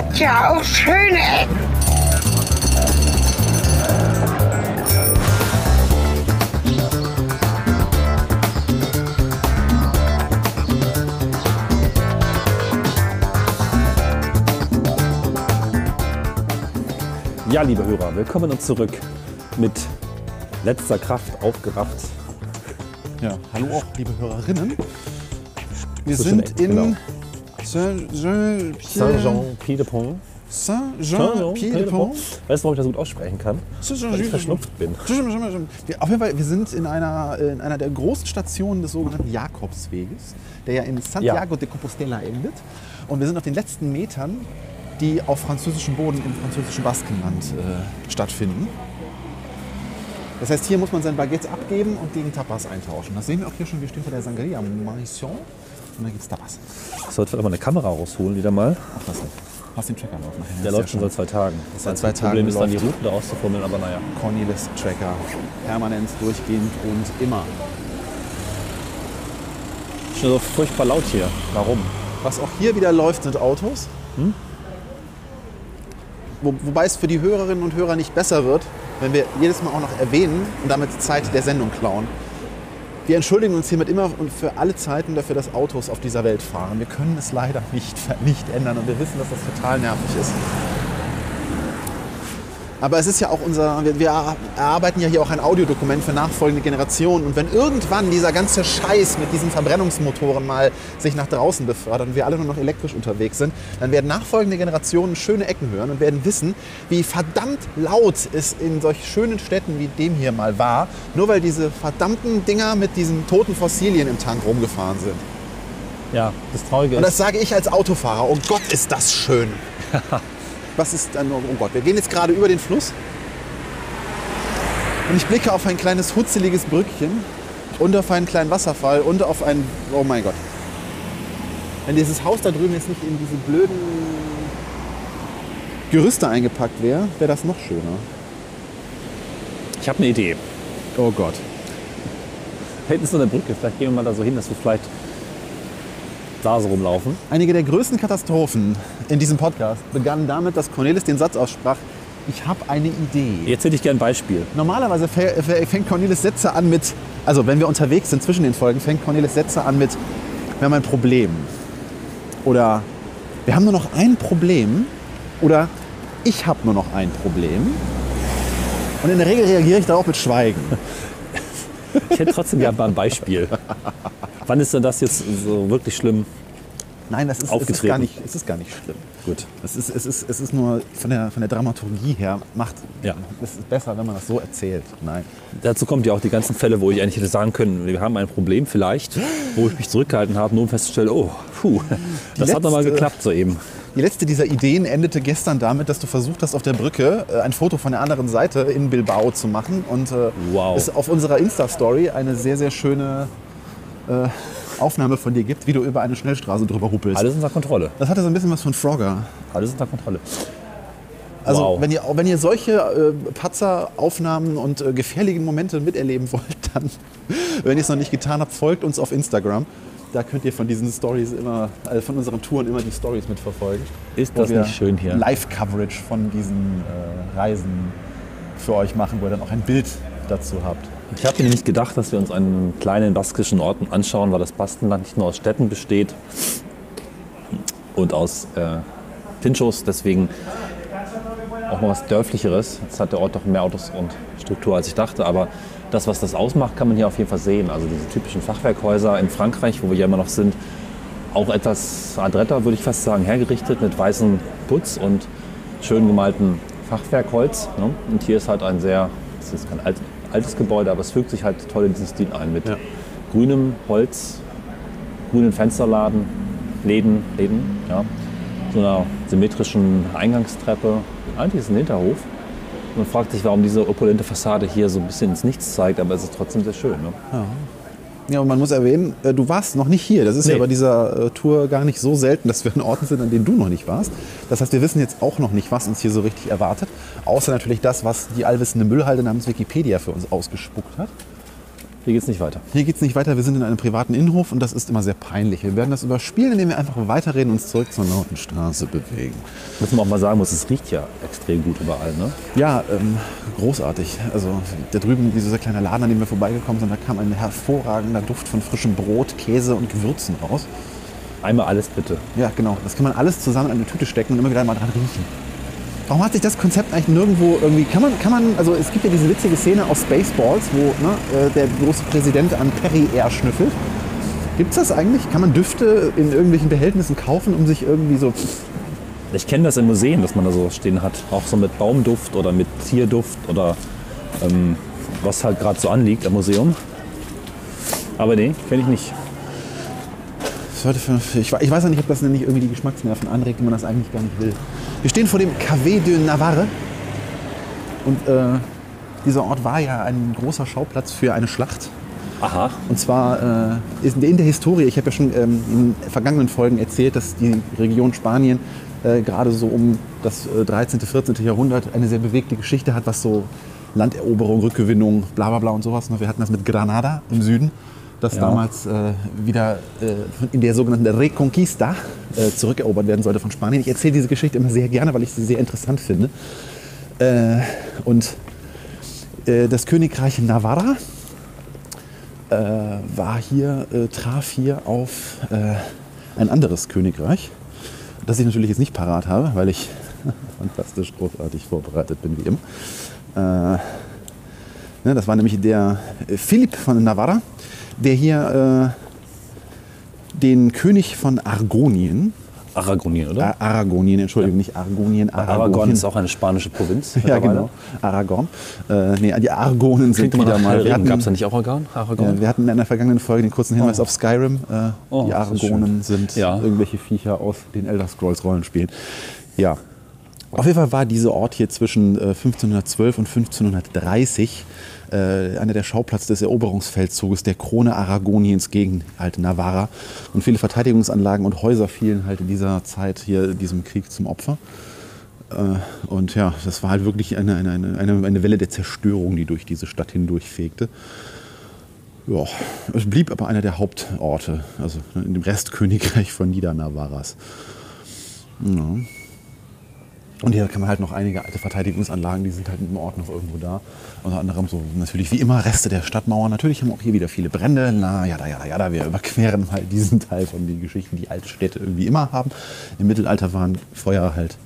hat ja auch schöne Ecken. Ja, liebe Hörer, willkommen und zurück mit letzter Kraft aufgerafft. Ja, hallo auch, liebe Hörerinnen. Wir sind in genau. Saint-Jean-Pied-de-Pont. Saint-Jean-Pied-de-Pont. Weißt du, warum ich das gut aussprechen kann? Weil ich verschnupft bin. Auf jeden Fall, wir sind in einer, in einer der großen Stationen des sogenannten Jakobsweges, der ja in Santiago de Compostela endet. Und wir sind auf den letzten Metern, die auf französischem Boden im französischen Baskenland äh, stattfinden. Das heißt, hier muss man sein Baguette abgeben und gegen Tapas eintauschen. Das sehen wir auch hier schon. Wir stehen vor der Sangria Maison und da gibt es Tapas. Ich sollte vielleicht mal eine Kamera rausholen wieder mal. Ach, was denn? Lass den Tracker laufen. nachher. Der läuft schon seit zwei Tagen. Das Seit einzige zwei Problem Tagen ist dann die. Routen da auszufummeln, aber naja. Cornelis Tracker. Permanent, durchgehend und immer. Schon so furchtbar laut hier. Warum? Was auch hier wieder läuft, sind Autos. Wo, wobei es für die Hörerinnen und Hörer nicht besser wird, wenn wir jedes Mal auch noch erwähnen und damit Zeit der Sendung klauen. Wir entschuldigen uns hiermit immer und für alle Zeiten dafür, dass Autos auf dieser Welt fahren. Wir können es leider nicht, nicht ändern und wir wissen, dass das total nervig ist. Aber es ist ja auch unser, wir, wir erarbeiten ja hier auch ein Audiodokument für nachfolgende Generationen. Und wenn irgendwann dieser ganze Scheiß mit diesen Verbrennungsmotoren mal sich nach draußen befördert und wir alle nur noch elektrisch unterwegs sind, dann werden nachfolgende Generationen schöne Ecken hören und werden wissen, wie verdammt laut es in solch schönen Städten wie dem hier mal war, nur weil diese verdammten Dinger mit diesen toten Fossilien im Tank rumgefahren sind. Ja, das Traurige Und das ist, sage ich als Autofahrer. Oh Gott, ist das schön. Was ist dann? Oh Gott, wir gehen jetzt gerade über den Fluss. Und ich blicke auf ein kleines hutzeliges Brückchen und auf einen kleinen Wasserfall und auf ein. Oh mein Gott. Wenn dieses Haus da drüben jetzt nicht in diese blöden Gerüste eingepackt wäre, wäre das noch schöner. ich habe eine Idee. Oh Gott. Da hinten ist so eine Brücke. Vielleicht gehen wir mal da so hin, dass wir vielleicht da so rumlaufen. Einige der größten Katastrophen in diesem Podcast begannen damit, dass Cornelis den Satz aussprach: Ich habe eine Idee. Jetzt hätte ich gerne ein Beispiel. Normalerweise fä- fä- fängt Cornelis Sätze an mit, also wenn wir unterwegs sind zwischen den Folgen, fängt Cornelis Sätze an mit, wir haben ein Problem. Oder wir haben nur noch ein Problem. Oder ich habe nur noch ein Problem. Und in der Regel reagiere ich darauf mit Schweigen. Ich hätte trotzdem gerne mal ein Beispiel. Wann ist denn das jetzt so wirklich schlimm? Nein, das ist, es ist, Aufgetreten. gar nicht, es ist gar nicht schlimm. Gut. Es ist, es ist, es ist nur von der, von der Dramaturgie her, macht Ja. es ist besser, wenn man das so erzählt. Nein. Dazu kommt ja auch die ganzen Fälle, wo ich eigentlich hätte sagen können, wir haben ein Problem vielleicht, wo ich mich zurückgehalten habe, nur um festzustellen, oh, puh, das hat nochmal letzte- geklappt soeben. Die letzte dieser Ideen endete gestern damit, dass du versucht hast, auf der Brücke äh, ein Foto von der anderen Seite in Bilbao zu machen. Und äh, Wow. es auf unserer Insta-Story eine sehr, sehr schöne äh, Aufnahme von dir gibt, wie du über eine Schnellstraße drüber huppelst. Alles unter Kontrolle. Das hatte so ein bisschen was von Frogger. Alles unter Kontrolle. Also Wow. wenn, ihr, wenn ihr solche äh, Patzer-Aufnahmen und äh, gefährlichen Momente miterleben wollt, dann, wenn ihr es noch nicht getan habt, folgt uns auf Instagram. Da könnt ihr von diesen Stories immer, also von unseren Touren immer die Stories mitverfolgen. Ist das nicht schön hier? Live-Coverage von diesen äh, Reisen für euch machen, wo ihr dann auch ein Bild dazu habt. Ich habe mir nicht gedacht, dass wir uns einen kleinen baskischen Ort anschauen, weil das Baskenland nicht nur aus Städten besteht und aus äh, Pinchos, deswegen auch mal was Dörflicheres. Jetzt hat der Ort doch mehr Autos und Struktur, als ich dachte, aber das, was das ausmacht, kann man hier auf jeden Fall sehen. Also diese typischen Fachwerkhäuser in Frankreich, wo wir ja immer noch sind, auch etwas adretter, würde ich fast sagen, hergerichtet mit weißem Putz und schön gemaltem Fachwerkholz. Ne? Und hier ist halt ein sehr, es ist kein alt, altes Gebäude, aber es fügt sich halt toll in diesen Stil ein mit grünem Holz, grünen Fensterladen, Läden, Läden, ja, so einer symmetrischen Eingangstreppe. Eigentlich ist es ein Hinterhof. Man fragt sich, warum diese opulente Fassade hier so ein bisschen ins Nichts zeigt, aber es ist trotzdem sehr schön. Ne? Ja, und man muss erwähnen, äh, du warst noch nicht hier. Das ist Nee. ja bei dieser äh, Tour gar nicht so selten, dass wir an Orten sind, an denen du noch nicht warst. Das heißt, wir wissen jetzt auch noch nicht, was uns hier so richtig erwartet. Außer natürlich das, was die allwissende Müllhalde namens Wikipedia für uns ausgespuckt hat. Hier geht's nicht weiter. Hier geht es nicht weiter. Wir sind in einem privaten Innenhof und das ist immer sehr peinlich. Wir werden das überspielen, indem wir einfach weiterreden und uns zurück zur Lautenstraße bewegen. Muss man auch mal sagen muss, es riecht ja extrem gut überall. Ne? Ja, ähm, großartig. Also da drüben dieser kleine Laden, an dem wir vorbeigekommen sind, da kam ein hervorragender Duft von frischem Brot, Käse und Gewürzen raus. Einmal alles bitte. Ja, genau. Das kann man alles zusammen in eine Tüte stecken und immer wieder mal dran riechen. Warum hat sich das Konzept eigentlich nirgendwo irgendwie, kann man, kann man, also es gibt ja diese witzige Szene aus Spaceballs, wo ne, äh, der große Präsident an Perry Air schnüffelt. Gibt's das eigentlich? Kann man Düfte in irgendwelchen Behältnissen kaufen, um sich irgendwie so Ich kenne das in Museen, dass man da so stehen hat. Auch so mit Baumduft oder mit Tierduft oder ähm, was halt gerade so anliegt am Museum. Aber nee, kenne ich nicht. Ich, weiß ja nicht, ob das nicht irgendwie die Geschmacksnerven anregt, wenn man das eigentlich gar nicht will. Wir stehen vor dem Café de Navarre. Und äh, dieser Ort war ja ein großer Schauplatz für eine Schlacht. Aha. Und zwar äh, ist in der Historie, ich habe ja schon ähm, in vergangenen Folgen erzählt, dass die Region Spanien äh, gerade so um das äh, 13., 14. Jahrhundert eine sehr bewegte Geschichte hat, was so Landeroberung, Rückgewinnung, bla bla bla und sowas. ne? Wir hatten das mit Granada im Süden, das Ja. damals äh, wieder äh, in der sogenannten Reconquista äh, zurückerobert werden sollte von Spanien. Ich erzähle diese Geschichte immer sehr gerne, weil ich sie sehr interessant finde. Äh, und äh, das Königreich Navarra äh, war hier, traf hier auf ein anderes Königreich, das ich natürlich jetzt nicht parat habe, weil ich fantastisch großartig vorbereitet bin wie immer. Ne, das war nämlich der Philipp von Navarra, der hier äh, den König von Argonien, Aragonien, oder? Ar Aragonien, Entschuldigung, nicht Argonien, Aragon Aragonien. ist auch eine spanische Provinz. ja, genau. Aragon. Äh, nee, die Argonen sind wieder mal. Gab es da nicht auch Aragon? Aragon? äh, wir hatten in einer vergangenen Folge den kurzen Hinweis Oh. auf Skyrim. Äh, Oh, die Argonen sind Ja. irgendwelche Viecher aus den Elder Scrolls Rollenspielen. Ja. Auf jeden Fall war dieser Ort hier zwischen äh, 1512 und 1530 äh, einer der Schauplatz des Eroberungsfeldzuges der Krone Aragoniens gegen halt Navarra. Und viele Verteidigungsanlagen und Häuser fielen halt in dieser Zeit hier diesem Krieg zum Opfer. Äh, Und ja, das war halt wirklich eine, eine, eine, eine, Welle der Zerstörung, die durch diese Stadt hindurchfegte. Ja, es blieb aber einer der Hauptorte, also in dem Restkönigreich von Niedernavarras. Ja. Und hier kann man halt noch einige alte Verteidigungsanlagen, die sind halt im Ort noch irgendwo da. Unter anderem so natürlich wie immer Reste der Stadtmauer. Natürlich haben auch hier wieder viele Brände. Na ja, da, ja, da, ja, da. Wir überqueren mal diesen Teil von den Geschichten, die alte Städte irgendwie immer haben. Im Mittelalter waren Feuer halt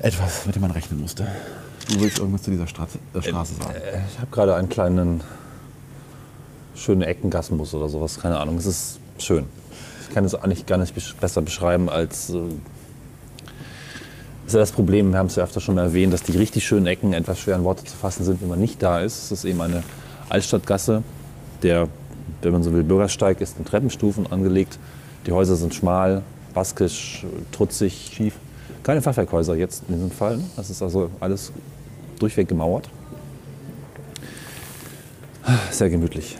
etwas, mit dem man rechnen musste. Du willst irgendwas zu dieser Straße, äh, Straße sagen? Ich habe gerade einen kleinen schönen Eckengassenbus oder sowas, keine Ahnung. Es ist schön. Ich kann es eigentlich gar nicht besser beschreiben als. Das ist ja das Problem, wir haben es ja öfter schon erwähnt, dass die richtig schönen Ecken etwas schwer in Worte zu fassen sind, wenn man nicht da ist. Es ist eben eine Altstadtgasse, der, wenn man so will, Bürgersteig ist in Treppenstufen angelegt. Die Häuser sind schmal, baskisch, trutzig, schief. Keine Fachwerkhäuser jetzt in diesem Fall. ne? Das ist also alles durchweg gemauert. Sehr gemütlich.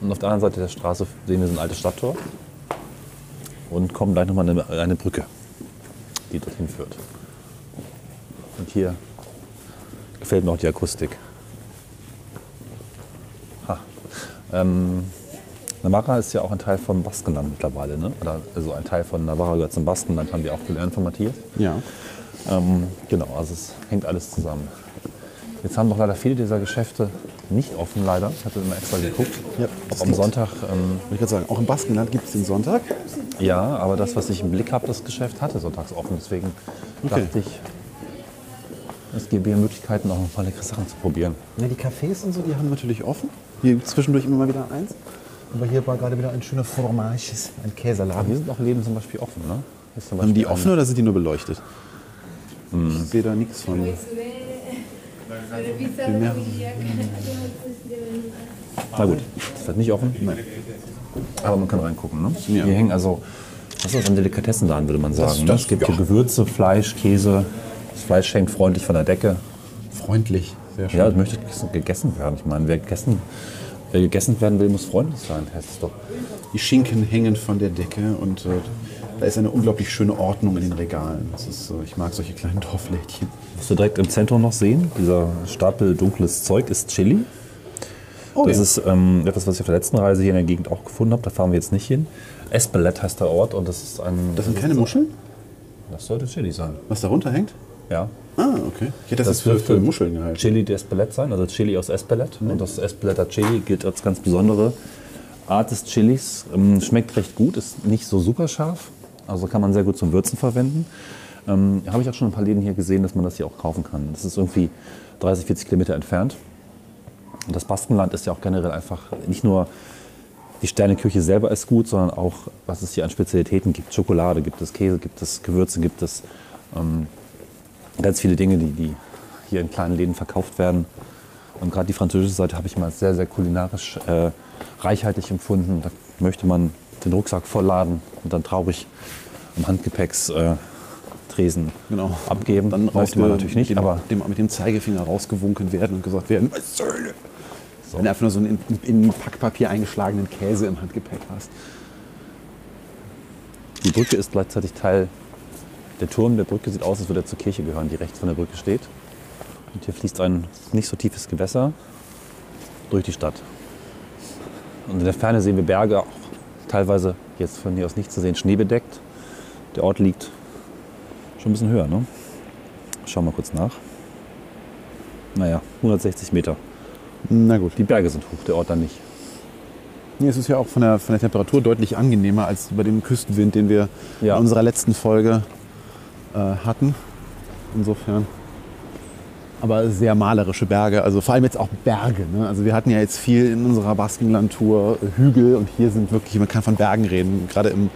Und auf der anderen Seite der Straße sehen wir so ein altes Stadttor und kommen gleich nochmal eine, eine Brücke, die dorthin führt. Und hier gefällt mir auch die Akustik. Ha. Ähm, Navarra ist ja auch ein Teil vom Baskenland mittlerweile. Ne? Oder, also ein Teil von Navarra gehört zum Baskenland, haben wir auch gelernt von Matthias. Ja. Ähm, genau, also es hängt alles zusammen. Jetzt haben doch leider viele dieser Geschäfte nicht offen, leider. Ich hatte immer extra geguckt. Ja, ob am Sonntag, ähm, Ich würde sagen, auch im Baskenland gibt es den Sonntag. ja, aber das, was ich im Blick habe, das Geschäft hatte sonntags offen. Deswegen Okay. dachte ich, es gäbe hier Möglichkeiten, auch ein paar leckere Sachen zu probieren. Ja, die Cafés und so, die haben natürlich offen. Hier zwischendurch immer mal wieder eins. Aber hier war gerade wieder ein schöner Fromages, ein Aber hier Käseladen. sind auch Läden zum Beispiel offen, ne? Haben die offen oder sind die nur beleuchtet? Ich sehe da nichts von. Na gut, ist halt nicht offen. Aber man kann reingucken. Ne? Ja. Hier hängen also, was ist das, ein Delikatessen-Laden, würde man sagen. ne? das- es gibt ja. hier Gewürze, Fleisch, Käse. Das Fleisch hängt freundlich von der Decke. Freundlich. Sehr schön. Ja, es möchte gegessen- gegessen werden. Ich meine, wer gegessen, wer gegessen werden will, muss freundlich sein, heißt es doch. Die Schinken hängen von der Decke und äh, da ist eine unglaublich schöne Ordnung in den Regalen. Das ist, ich mag solche kleinen Dorflädchen. Was wir direkt im Zentrum noch sehen, dieser Stapel dunkles Zeug ist Chili. Oh das ja. ist ähm, etwas, was ich auf der letzten Reise hier in der Gegend auch gefunden habe. Da fahren wir jetzt nicht hin. Espelette heißt der Ort und das ist ein. Das sind keine Muscheln? Das sollte Chili sein. Was darunter hängt? Ja. Ah, okay. Hätte das, Das jetzt für, für Muscheln gehalten. Chili de Espelette sein, also Chili aus Espelette. Und das Espelette Chili gilt als ganz besondere Art des Chilis. Ähm, schmeckt recht gut, ist nicht so super scharf. Also kann man sehr gut zum Würzen verwenden. Ähm, Habe ich auch schon ein paar Läden hier gesehen, dass man das hier auch kaufen kann. Das ist irgendwie 30, 40 Kilometer entfernt. Und das Baskenland ist ja auch generell einfach nicht nur die Sterneküche selber ist gut, sondern auch, was es hier an Spezialitäten gibt. Schokolade gibt es, Käse gibt es, Gewürze gibt es. Ähm, ganz viele Dinge, die, die hier in kleinen Läden verkauft werden. Und gerade die französische Seite habe ich mal sehr, sehr kulinarisch äh, reichhaltig empfunden. Da möchte man den Rucksack vollladen und dann traurig am Handgepäckstresen äh, Genau. abgeben. Dann möchte man natürlich nicht, dem, aber dem, mit dem Zeigefinger rausgewunken werden und gesagt werden, "Was Söhne!" Wenn du einfach nur so einen in, in Packpapier eingeschlagenen Käse im Handgepäck hast. die Brücke ist gleichzeitig Teil. Der Turm der Brücke sieht aus, als würde er zur Kirche gehören, die rechts von der Brücke steht. Und hier fließt ein nicht so tiefes Gewässer durch die Stadt. Und in der Ferne sehen wir Berge, auch teilweise jetzt von hier aus nicht zu sehen, schneebedeckt. Der Ort liegt schon ein bisschen höher. Ne? Schauen wir kurz nach. Naja, 160 Meter. Na gut. Die Berge sind hoch, der Ort dann nicht. Nee, es ist ja auch von der, von der Temperatur deutlich angenehmer als bei dem Küstenwind, den wir Ja. in unserer letzten Folge äh, hatten. Insofern. Aber sehr malerische Berge, also vor allem jetzt auch Berge. Ne? Also wir hatten ja jetzt viel in unserer Baskenland-Tour Hügel und hier sind wirklich, man kann von Bergen reden. Gerade im,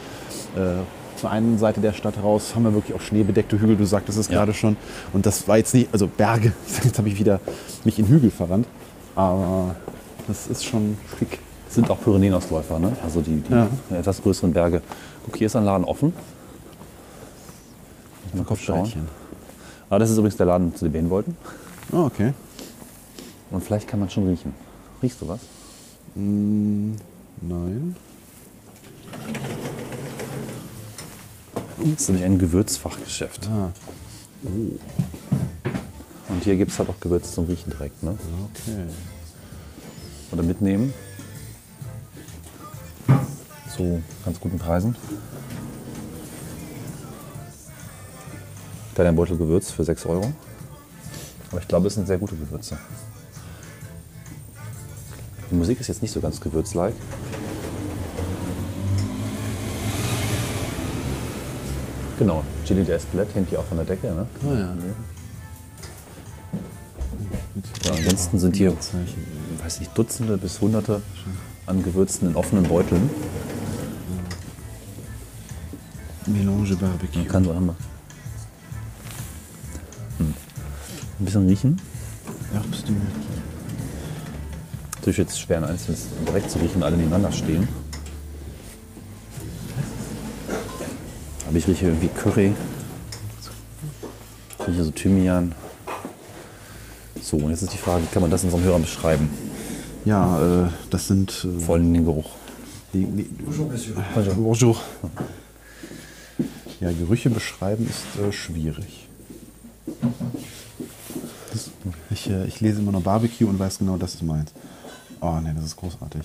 äh, zur einen Seite der Stadt raus haben wir wirklich auch schneebedeckte Hügel, du sagtest es Ja. gerade schon. Und das war jetzt nicht, also Berge, jetzt habe ich wieder mich in Hügel verrannt. Aber das ist schon schick. Das sind auch Pyrenäenausläufer, ne? also die, die Ja. etwas größeren Berge. Guck, hier ist ein Laden offen. Mal kurz schauen. Ah, das ist übrigens der Laden, zu dem wir hin wollten. Oh, okay. Und vielleicht kann man schon riechen. Riechst du was? Nein. Das ist nämlich ein Gewürzfachgeschäft. Ah, Und hier gibt es halt auch Gewürze zum Riechen direkt. Ne? okay. Oder mitnehmen. Zu ganz guten Preisen. Kleiner Beutel Gewürz für 6 Euro. Aber ich glaube, es sind sehr gute Gewürze. Die Musik ist jetzt nicht so ganz gewürzlike. Genau, Chili de Espelette hängt hier auch von der Decke. Ne? Ah, ja. Ja, ansonsten sind hier, weiß nicht, Dutzende bis Hunderte an Gewürzen in offenen Beuteln. Melange Barbecue. Man kann so haben Ein bisschen riechen. Du. Natürlich jetzt schwer, ein einzelnes direkt zu riechen, alle nebeneinander stehen. Aber ich rieche irgendwie Curry. Ich rieche so Thymian. So, und jetzt ist die Frage, wie kann man das unseren Hörern beschreiben? Ja, äh, das sind. Äh, Vor allem den Geruch. die, die, Bonjour, Bonjour. Ja, Gerüche beschreiben ist äh, schwierig. Ich, äh, ich lese immer noch Barbecue und weiß genau, das ist meins. Oh ne, das ist großartig.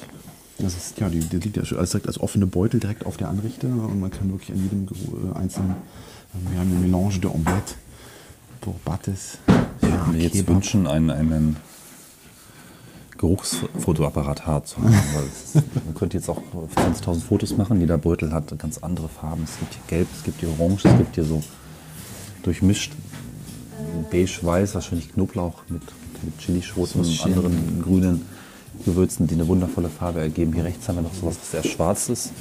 Das ist, ja, die, die liegt ja schon als, direkt als offene Beutel direkt auf der Anrichte und man kann wirklich an jedem äh, einzelnen, äh, wir haben eine Melange de Omelette, Bourbates, Ich würde mir jetzt Kebab. wünschen, einen, einen Geruchsfotoapparat hart zu haben. Weil es, man könnte jetzt auch 20.000 Fotos machen. Jeder Beutel hat ganz andere Farben. Es gibt hier gelb, es gibt hier orange, es gibt hier so durchmischt beige-weiß, wahrscheinlich Knoblauch mit, mit Chilischoten und anderen grünen Gewürzen, die eine wundervolle Farbe ergeben. Hier rechts haben wir noch sowas, was sehr schwarz ist.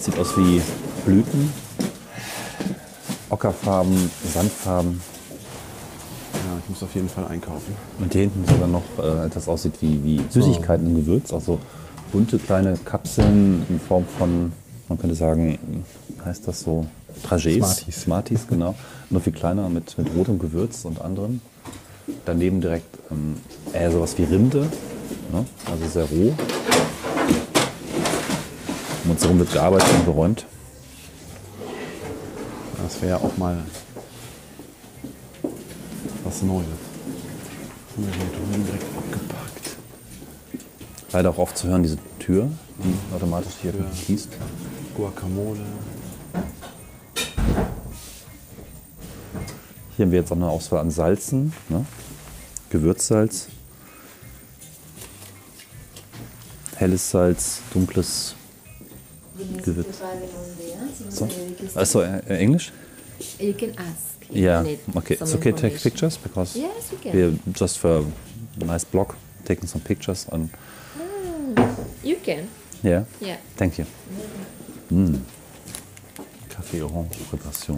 Sieht aus wie Blüten. Ockerfarben, Sandfarben. Ja, ich muss auf jeden Fall einkaufen. Und hier hinten sogar noch äh, etwas aussieht wie, wie Süßigkeiten im Gewürz. Also bunte kleine Kapseln in Form von, man könnte sagen, heißt das so, Trajets. Smarties. Smarties, genau. Nur viel kleiner mit, mit rotem Gewürz und anderem. Daneben direkt ähm, eher sowas wie Rinde, ne? also sehr roh. Um uns herum wird gearbeitet und geräumt. Das wäre ja auch mal was Neues. Das haben wir hier drüben direkt abgepackt. Leider auch oft zu hören, diese Tür, die automatisch hier schließt. Guacamole. Hier haben wir jetzt auch eine Auswahl an Salzen. Ne? Gewürzsalz. Helles Salz, dunkles. Gewürz. So. Also äh, Englisch? You can ask. if Yeah. Okay. It's okay to take pictures because Yes, we can. we're just for a nice blog taking some pictures on. You can. Yeah. Yeah. Thank you. Mm. Kaffee Orange Préparation.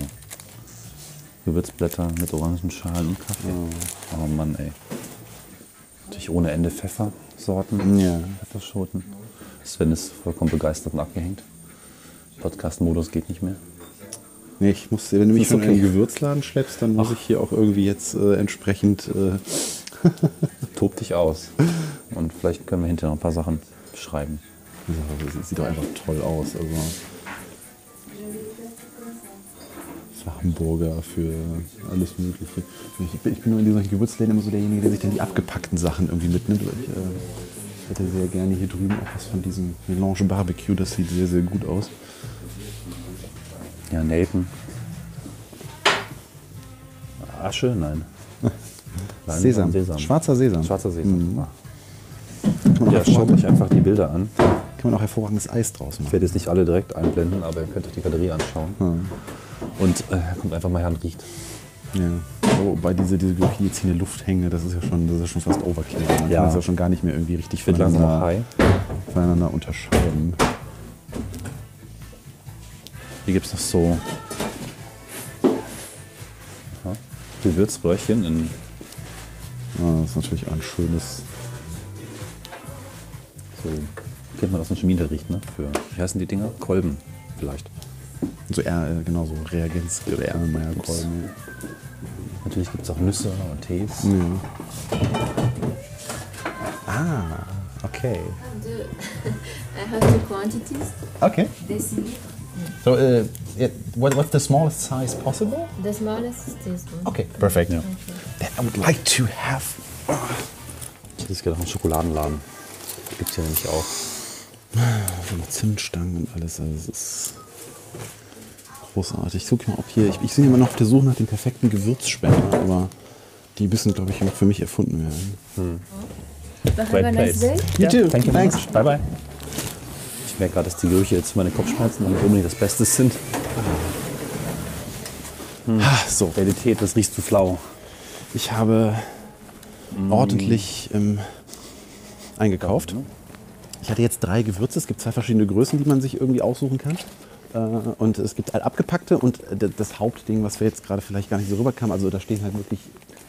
Gewürzblätter mit Orangenschalen und Kaffee. Oh Mann, ey. Natürlich ohne Ende Pfeffersorten. Ja. Pfefferschoten. Sven ist vollkommen begeistert und abgehängt. Podcast-Modus geht nicht mehr. Nee, ich muss, wenn du mich in okay. einen Gewürzladen schleppst, dann muss ich hier auch irgendwie jetzt äh, entsprechend. Äh, Tob dich aus. Und vielleicht können wir hinterher noch ein paar Sachen beschreiben. ja, das sieht doch einfach toll aus. Also für Hamburger, für alles Mögliche. Ich bin, ich bin nur in solchen Gewürzläden immer so derjenige, der sich dann die abgepackten Sachen irgendwie mitnimmt. Ich äh, hätte sehr gerne hier drüben auch was von diesem Melange Barbecue. Das sieht sehr, sehr gut aus. Ja, Nelken. Asche? Nein. Sesam. Sesam. Schwarzer Sesam. Schwarzer Sesam. Ah. Kann man, Ja, schaut euch einfach die Bilder an. kann man auch hervorragendes Eis draus Ich machen. werde jetzt nicht alle direkt einblenden, aber ihr könnt euch die Galerie anschauen. Und äh, kommt einfach mal her und riecht. Ja. Wobei diese, diese Gerüche, die jetzt hier in der Luft hängen, das ist ja schon, das ist schon fast Overkill. Man Ja. kann das ja schon gar nicht mehr irgendwie richtig voneinander, voneinander unterscheiden. Hier gibt es noch so Aha. Gewürzröhrchen in Ja, das ist natürlich ein schönes. so, kennt man aus dem Chemie riecht, ne? Für, wie heißen die Dinger? Kolben vielleicht. So eher, äh, genau so Reagenz oder Erlenmeyer-Kolben. Natürlich gibt es auch Nüsse und Tees. Ah, okay. I have two quantities. Okay. Deciliter. So, uh, it, what, what's the smallest size possible? The smallest is this one. Okay, perfect. Then I would like to have. Das ist gerade auch ein Schokoladenladen. Gibt es ja nämlich auch. Zimtstangen und alles. Also es ist großartig. Ich gucke mal, ob hier. Ich, ich bin immer noch auf der Suche nach dem perfekten Gewürzspender, aber die müssen, glaube ich, noch für mich erfunden werden. But have a nice day. You too. Thank you. Thanks. Bye bye. Ich merke gerade, dass die Gerüche jetzt meine Kopfschmerzen nicht unbedingt das Beste sind. Ah, so, Realität, das riechst du flau. ich habe ordentlich ähm, eingekauft. Ich hatte jetzt drei Gewürze. Es gibt zwei verschiedene Größen, die man sich irgendwie aussuchen kann. Äh, Und es gibt halt abgepackte und d- das Hauptding, was wir jetzt gerade vielleicht gar nicht so rüberkam, also da stehen halt wirklich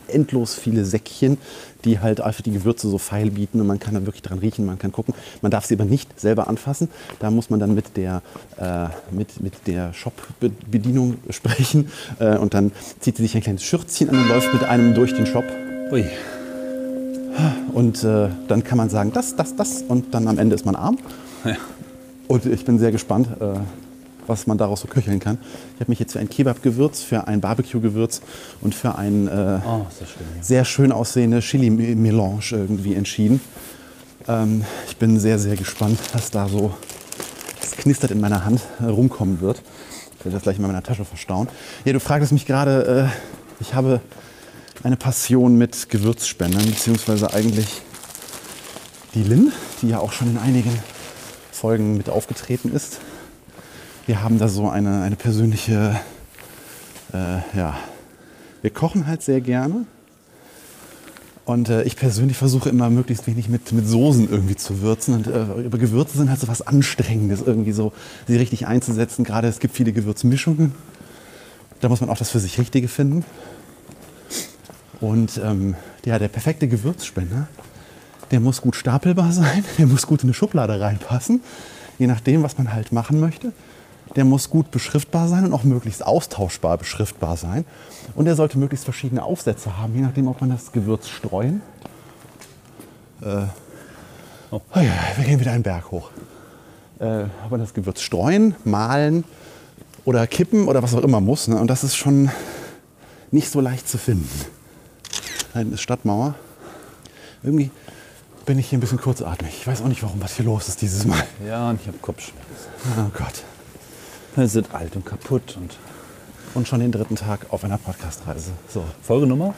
endlos viele Säckchen, die halt einfach die Gewürze so feil bieten und man kann da wirklich dran riechen, man kann gucken. Man darf sie aber nicht selber anfassen. Da muss man dann mit der, äh, mit, mit der Shop-Bedienung sprechen äh, und dann zieht sie sich ein kleines Schürzchen an und läuft mit einem durch den Shop. Ui. Und äh, dann kann man sagen, das, das, das und dann am Ende ist man arm. Und ich bin sehr gespannt, äh, was man daraus so köcheln kann. Ich habe mich jetzt für ein Kebab-Gewürz, für ein Barbecue-Gewürz und für ein äh, Oh, das schön hier. sehr schön aussehende Chili-Melange irgendwie entschieden. Ähm, ich bin sehr, sehr gespannt, was da so es knistert in meiner Hand äh, rumkommen wird. Ich werde das gleich mal in meiner Tasche verstauen. Ja, du fragtest mich gerade, äh, ich habe eine Passion mit Gewürzspendern, beziehungsweise eigentlich die Lynn, die ja auch schon in einigen Folgen mit aufgetreten ist. Wir haben da so eine, eine persönliche, äh, ja, wir kochen halt sehr gerne. Und äh, ich persönlich versuche immer möglichst wenig mit, mit Soßen irgendwie zu würzen. Und äh, Gewürze sind halt so was Anstrengendes, irgendwie so sie richtig einzusetzen. Gerade es gibt viele Gewürzmischungen. Da muss man auch das für sich Richtige finden. Und ähm, ja, der perfekte Gewürzspender, der muss gut stapelbar sein, der muss gut in eine Schublade reinpassen, je nachdem, was man halt machen möchte. Der muss gut beschriftbar sein und auch möglichst austauschbar beschriftbar sein. Und er sollte möglichst verschiedene Aufsätze haben, je nachdem, ob man das Gewürz streuen. Äh, oh. ja, wir gehen wieder einen Berg hoch. Äh, ob man das Gewürz streuen, mahlen oder kippen oder was auch immer muss. Ne? Und das ist schon nicht so leicht zu finden. Da hinten ist Stadtmauer. Irgendwie bin ich hier ein bisschen kurzatmig. Ich weiß auch nicht, warum was hier los ist dieses Mal. Ja, und ich habe Kopfschmerzen. Oh Gott. Wir sind alt und kaputt. Und Und schon den dritten Tag auf einer Podcastreise. So. Folgenummer?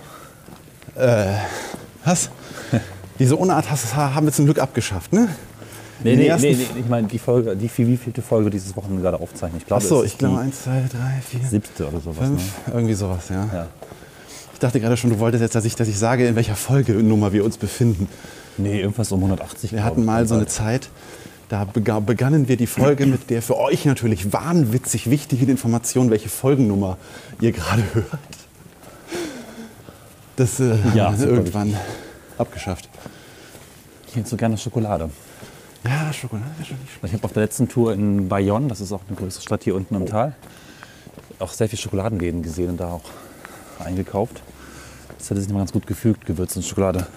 Was? Diese Unart haben wir zum Glück abgeschafft, ne? Nee, nee, nee, nee, ich meine die Folge, die wie vielte Folge dieses Wochenende gerade aufzeichnen. Ich glaube, Achso, ich glaube die eins, zwei, drei, vier, siebte oder sowas. fünf. Ne? Irgendwie sowas, ja. Ja. Ich dachte gerade schon, du wolltest jetzt, dass ich, dass ich sage, in welcher Folgenummer wir uns befinden. Nee, irgendwas um 180. Wir hatten mal so eine Zeit. Da bega- begannen wir die Folge mit der für euch natürlich wahnwitzig wichtigen Information, welche Folgennummer ihr gerade hört. Das äh, Ja, haben wir irgendwann abgeschafft. Ich hätte so gerne Schokolade. Ja, Schokolade schon nicht schlecht. Ich habe auf der letzten Tour in Bayonne, das ist auch eine größere Stadt hier unten im Tal, auch sehr viele Schokoladenläden gesehen und da auch eingekauft. Das hätte sich mal ganz gut gefügt, Gewürz und Schokolade.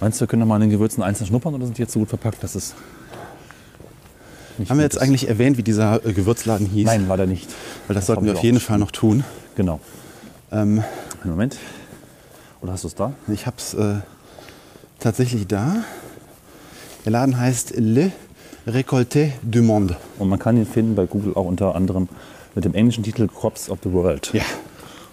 Meinst du, wir können noch mal an den Gewürzen einzeln schnuppern oder sind die jetzt so gut verpackt, dass es nicht Haben wir jetzt ist? eigentlich erwähnt, wie dieser äh, Gewürzladen hieß? Nein, leider nicht. Weil das sollten wir auf jeden Fall noch tun. Genau. Ähm, Einen Moment. Oder hast du es da? ich habe es äh, tatsächlich da. Der Laden heißt Le Récolté du Monde. Und man kann ihn finden bei Google auch unter anderem mit dem englischen Titel Crops of the World. Ja.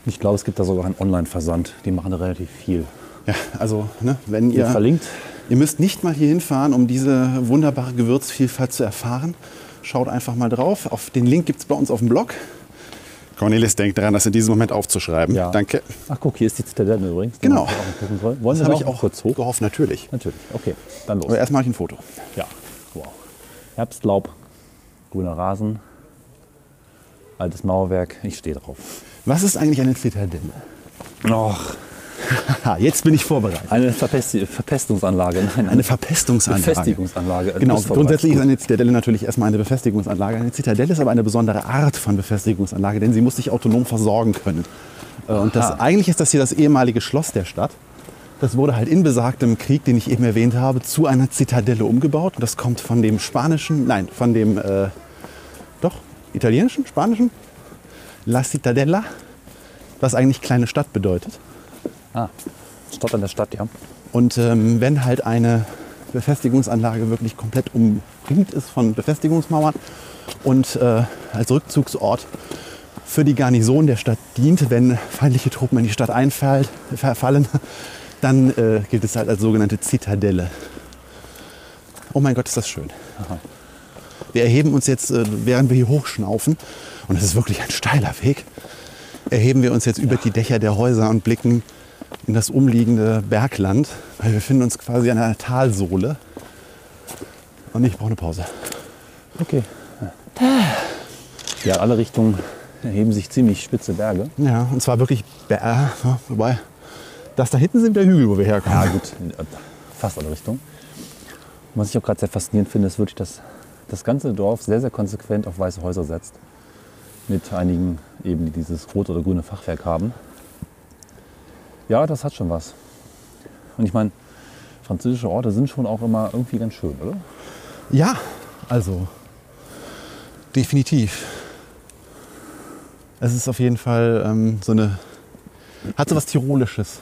Und ich glaube, es gibt da sogar einen Online-Versand. Die machen da relativ viel. Ja, also ne, wenn ihr verlinkt. Ihr müsst nicht mal hier hinfahren, um diese wunderbare Gewürzvielfalt zu erfahren. Schaut einfach mal drauf. Auf den Link gibt es bei uns auf dem Blog. Cornelis denkt daran, das in diesem Moment aufzuschreiben. Ja. Danke. Ach, guck, hier ist die Zitadelle übrigens. Genau. Wollen Das habe ich auch kurz hoch? gehofft, natürlich. Natürlich. Okay, dann los. Aber erst mache ich ein Foto. Ja, wow. Herbstlaub, grüner Rasen, altes Mauerwerk. Ich stehe drauf. Was ist eigentlich eine Zitadelle? Och, Haha, jetzt bin ich vorbereitet. eine Verpesti Verpestungsanlage. Nein, Eine Verpestungsanlage. Befestigungsanlage. Genau, Ist grundsätzlich ist eine Zitadelle natürlich erstmal eine Befestigungsanlage. Eine Zitadelle ist aber eine besondere Art von Befestigungsanlage, denn sie muss sich autonom versorgen können. Äh, Und das, eigentlich ist das hier das ehemalige Schloss der Stadt. Das wurde halt in besagtem Krieg, den ich eben erwähnt habe, zu einer Zitadelle umgebaut. Und das kommt von dem spanischen, nein, von dem, äh, doch, italienischen, spanischen, La Cittadella, was eigentlich kleine Stadt bedeutet. Ah, Stadt an der Stadt, ja. Und ähm, wenn halt eine Befestigungsanlage wirklich komplett umringt ist von Befestigungsmauern und äh, als Rückzugsort für die Garnison der Stadt dient, wenn feindliche Truppen in die Stadt einfallen, verfallen, dann äh, gilt es halt als sogenannte Zitadelle. Oh mein Gott, ist das schön. Wir erheben uns jetzt, äh, während wir hier hochschnaufen, und es ist wirklich ein steiler Weg, erheben wir uns jetzt über die Dächer der Häuser und blicken in das umliegende Bergland, weil wir befinden uns quasi an einer Talsohle. Und ich brauche eine Pause. Okay. Ja, alle Richtungen erheben sich ziemlich spitze Berge. Ja, und zwar wirklich, Ber- äh, wobei, das da hinten sind wieder Hügel, wo wir herkommen. Ja, gut, äh, fast alle Richtungen. Was ich auch gerade sehr faszinierend finde, ist wirklich, dass das ganze Dorf sehr, sehr konsequent auf weiße Häuser setzt. Mit einigen eben, die dieses rote oder grüne Fachwerk haben. Ja, das hat schon was. Und ich meine, französische Orte sind schon auch immer irgendwie ganz schön, oder? Ja, also definitiv. Es ist auf jeden Fall ähm, so eine, hat so was Tirolisches,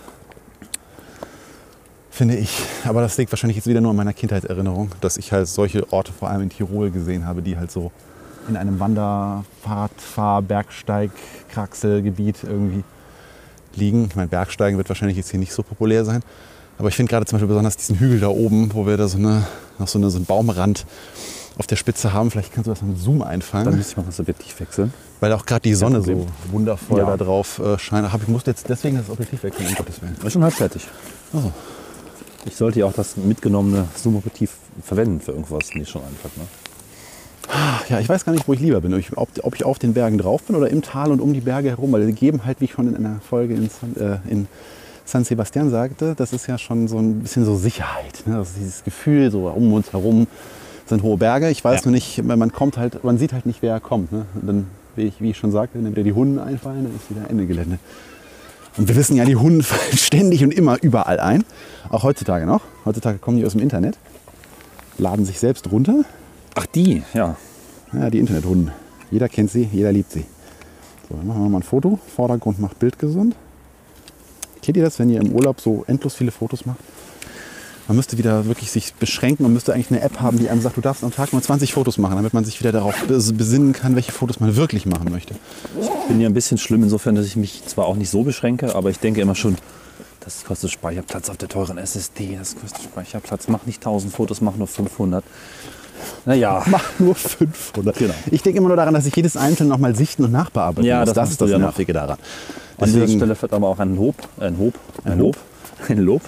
finde ich. Aber das liegt wahrscheinlich jetzt wieder nur an meiner Kindheitserinnerung, dass ich halt solche Orte vor allem in Tirol gesehen habe, die halt so in einem Wanderfahrt, Fahr-, Bergsteig-, Kraxelgebiet irgendwie liegen. Ich meine, Bergsteigen wird wahrscheinlich jetzt hier nicht so populär sein. Aber ich finde gerade zum Beispiel besonders diesen Hügel da oben, wo wir da so, eine, noch so, eine, so einen Baumrand auf der Spitze haben. Vielleicht kannst du das mit Zoom Dann einfangen, müsste ich mal das Objektiv wechseln. weil auch gerade die Sonne so wundervoll Ja. da drauf äh, scheint. Ich musste jetzt deswegen das Objektiv wechseln, um Gottes Willen. Ist schon halb fertig. Oh. Ich sollte ja auch das mitgenommene Zoom-Objektiv verwenden für irgendwas. Nee, schon einfach, ne? Ach Ja, ich weiß gar nicht, wo ich lieber bin. Ob ich, auf den Bergen drauf bin oder im Tal und um die Berge herum. Weil die geben halt, wie ich schon in einer Folge in, San- äh, in San Sebastian sagte, das ist ja schon so ein bisschen so Sicherheit. Ne? Das ist dieses Gefühl, so um uns herum sind hohe Berge. Ich weiß Ja. nur nicht, man kommt halt, man sieht halt nicht, wer kommt. Ne? Und dann, wie ich, wie ich schon sagte, wenn wieder die Hunde einfallen, dann ist wieder Ende Gelände. Und wir wissen ja, die Hunde fallen ständig und immer überall ein. Auch heutzutage noch. Heutzutage kommen die aus dem Internet, laden sich selbst runter Ach, die, ja. ja, die Internethunden. Jeder kennt sie, jeder liebt sie. So, dann machen wir mal ein Foto. Vordergrund macht Bild gesund. Kennt ihr das, wenn ihr im Urlaub so endlos viele Fotos macht? Man müsste wieder wirklich sich beschränken und müsste eigentlich eine App haben, die einem sagt, du darfst am Tag nur 20 Fotos machen, damit man sich wieder darauf bes- besinnen kann, welche Fotos man wirklich machen möchte. Ich bin ja ein bisschen schlimm insofern, dass ich mich zwar auch nicht so beschränke, aber ich denke immer schon, das kostet Speicherplatz auf der teuren SSD, das kostet Speicherplatz, mach nicht 1000 Fotos, mach nur 500. Naja, Mach nur 500. Genau. Ich denke immer nur daran, dass ich jedes einzelne nochmal sichten und nachbearbeiten Ja, muss. das Das ist das ja noch. Nervige daran. an dieser Stelle fällt aber auch ein Lob, ein Lob, ein Lob, ein Lob